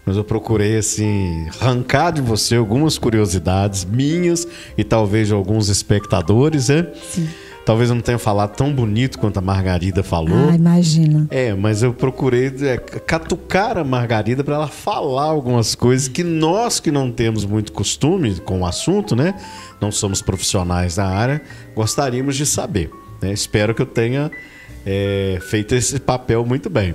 mas eu procurei assim arrancar de você algumas curiosidades minhas e talvez de alguns espectadores, né? Sim. Talvez eu não tenha falado tão bonito quanto a Margarida falou. Ah, imagina. É, mas eu procurei é, catucar a Margarida para ela falar algumas coisas que nós que não temos muito costume com o assunto, né? Não somos profissionais da área, gostaríamos de saber. Né? Espero que eu tenha é, feito esse papel muito bem.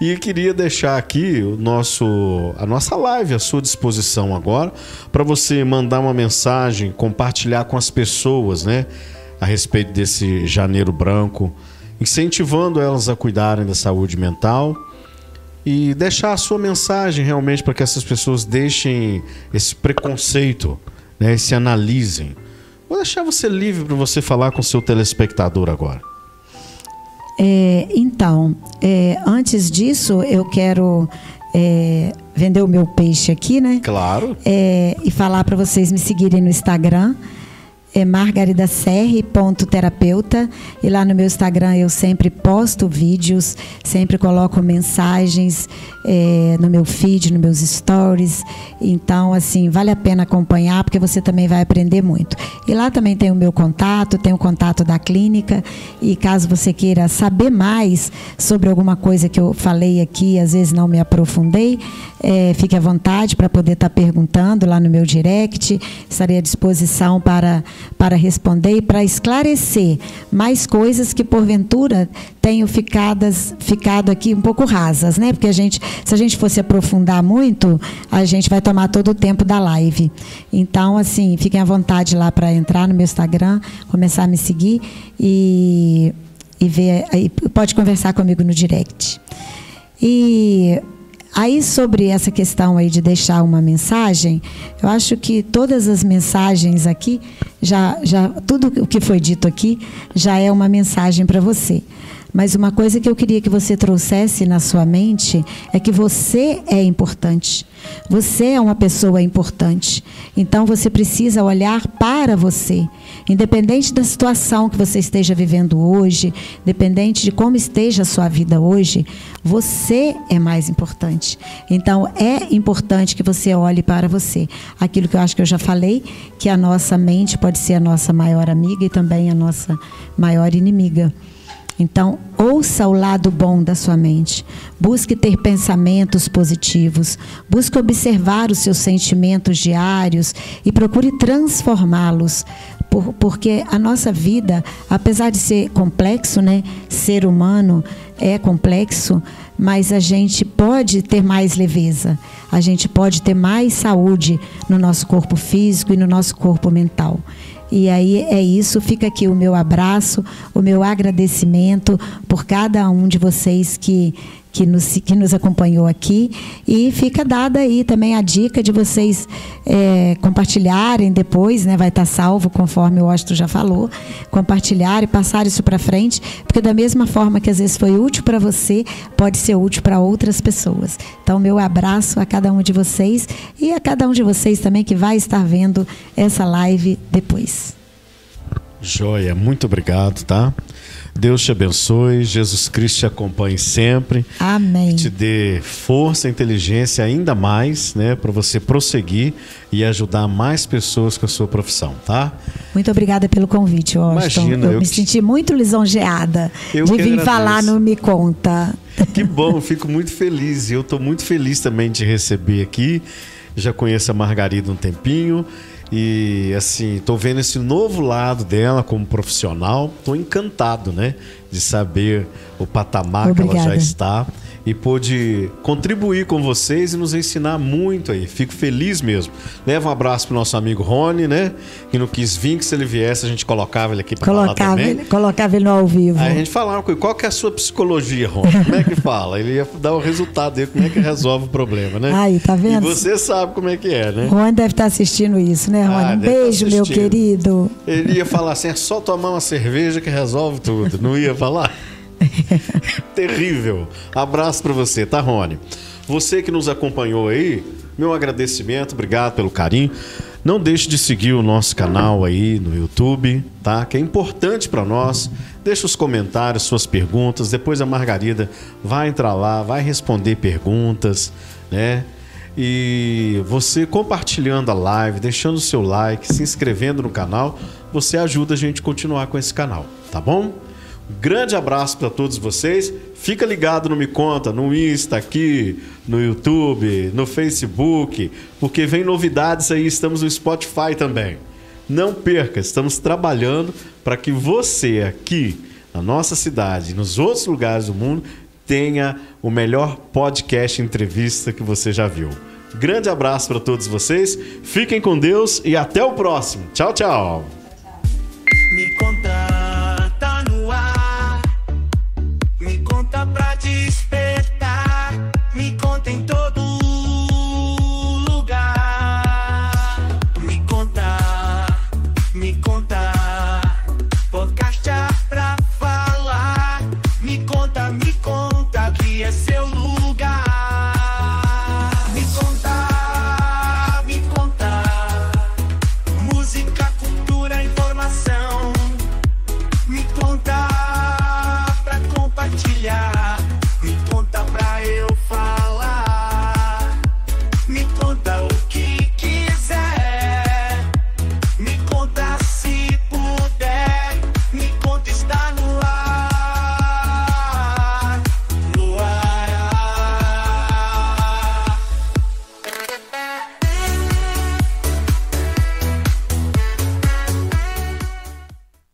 E queria deixar aqui o nosso, a nossa live à sua disposição agora para você mandar uma mensagem, compartilhar com as pessoas, né, a respeito desse janeiro branco, incentivando elas a cuidarem da saúde mental e deixar a sua mensagem realmente para que essas pessoas deixem esse preconceito, né, se analisem. Vou deixar você livre para você falar com o seu telespectador agora. É, então, é, antes disso, eu quero é, vender o meu peixe aqui, né? Claro. É, e falar para vocês me seguirem no Instagram é margaridaserre.terapeuta e lá no meu Instagram eu sempre posto vídeos, sempre coloco mensagens é, no meu feed, nos meus stories. Então, assim, vale a pena acompanhar porque você também vai aprender muito. E lá também tem o meu contato, tem o contato da clínica e caso você queira saber mais sobre alguma coisa que eu falei aqui, às vezes não me aprofundei, é, fique à vontade para poder estar tá perguntando lá no meu direct. Estarei à disposição para para responder e para esclarecer mais coisas que porventura tenham ficadas, ficado aqui um pouco rasas, né? Porque a gente, se a gente fosse aprofundar muito, a gente vai tomar todo o tempo da live. Então, assim, fiquem à vontade lá para entrar no meu Instagram, começar a me seguir e, e ver, aí pode conversar comigo no direct. E Aí sobre essa questão aí de deixar uma mensagem, eu acho que todas as mensagens aqui já já tudo o que foi dito aqui já é uma mensagem para você. Mas uma coisa que eu queria que você trouxesse na sua mente é que você é importante. Você é uma pessoa importante. Então você precisa olhar para você. Independente da situação que você esteja vivendo hoje, independente de como esteja a sua vida hoje, você é mais importante. Então é importante que você olhe para você. Aquilo que eu acho que eu já falei, que a nossa mente pode ser a nossa maior amiga e também a nossa maior inimiga. Então, ouça o lado bom da sua mente. Busque ter pensamentos positivos. Busque observar os seus sentimentos diários e procure transformá-los. Por, porque a nossa vida, apesar de ser complexo, né? Ser humano é complexo, mas a gente pode ter mais leveza. A gente pode ter mais saúde no nosso corpo físico e no nosso corpo mental. E aí é isso, fica aqui o meu abraço, o meu agradecimento por cada um de vocês que que nos, que nos acompanhou aqui. E fica dada aí também a dica de vocês é, compartilharem depois, né? Vai estar salvo, conforme o Ostro já falou. Compartilhar e passar isso para frente, porque da mesma forma que às vezes foi útil para você, pode ser útil para outras pessoas. Então, meu abraço a cada um de vocês e a cada um de vocês também que vai estar vendo essa live depois. Joia, muito obrigado, tá? Deus te abençoe, Jesus Cristo te acompanhe sempre. Amém. Te dê força, inteligência ainda mais, né, para você prosseguir e ajudar mais pessoas com a sua profissão, tá? Muito obrigada pelo convite, Austin. Imagina, eu, eu me que... senti muito lisonjeada eu de vir falar no Me Conta. Que bom, fico muito feliz. E eu estou muito feliz também de receber aqui. Já conheço a Margarida um tempinho. E assim, tô vendo esse novo lado dela como profissional. Tô encantado, né? De saber o patamar Obrigada. que ela já está e pôde contribuir com vocês e nos ensinar muito aí. Fico feliz mesmo. Leva um abraço pro nosso amigo Rony, né? Que não quis vir, que se ele viesse a gente colocava ele aqui para falar também. Ele, colocava ele no ao vivo. Aí a gente falava com ele, qual que é a sua psicologia, Rony? Como é que fala? Ele ia dar o resultado dele, como é que resolve o problema, né? Aí, tá vendo? E você sabe como é que é, né? Rony deve estar tá assistindo isso, né, Rony? Ah, um tá beijo, meu querido. Ele ia falar assim, é só tomar uma cerveja que resolve tudo. Não ia falar? Terrível. Abraço para você, tá, Rony? Você que nos acompanhou aí, meu agradecimento, obrigado pelo carinho. Não deixe de seguir o nosso canal aí no YouTube, tá? Que é importante para nós. Deixe os comentários, suas perguntas. Depois a Margarida vai entrar lá, vai responder perguntas, né? E você compartilhando a live, deixando o seu like, se inscrevendo no canal, você ajuda a gente a continuar com esse canal, tá bom? Grande abraço para todos vocês. Fica ligado no Me Conta, no Insta aqui, no YouTube, no Facebook, porque vem novidades aí, estamos no Spotify também. Não perca, estamos trabalhando para que você aqui na nossa cidade, nos outros lugares do mundo, tenha o melhor podcast entrevista que você já viu. Grande abraço para todos vocês. Fiquem com Deus e até o próximo. Tchau, tchau. Me compartilhar.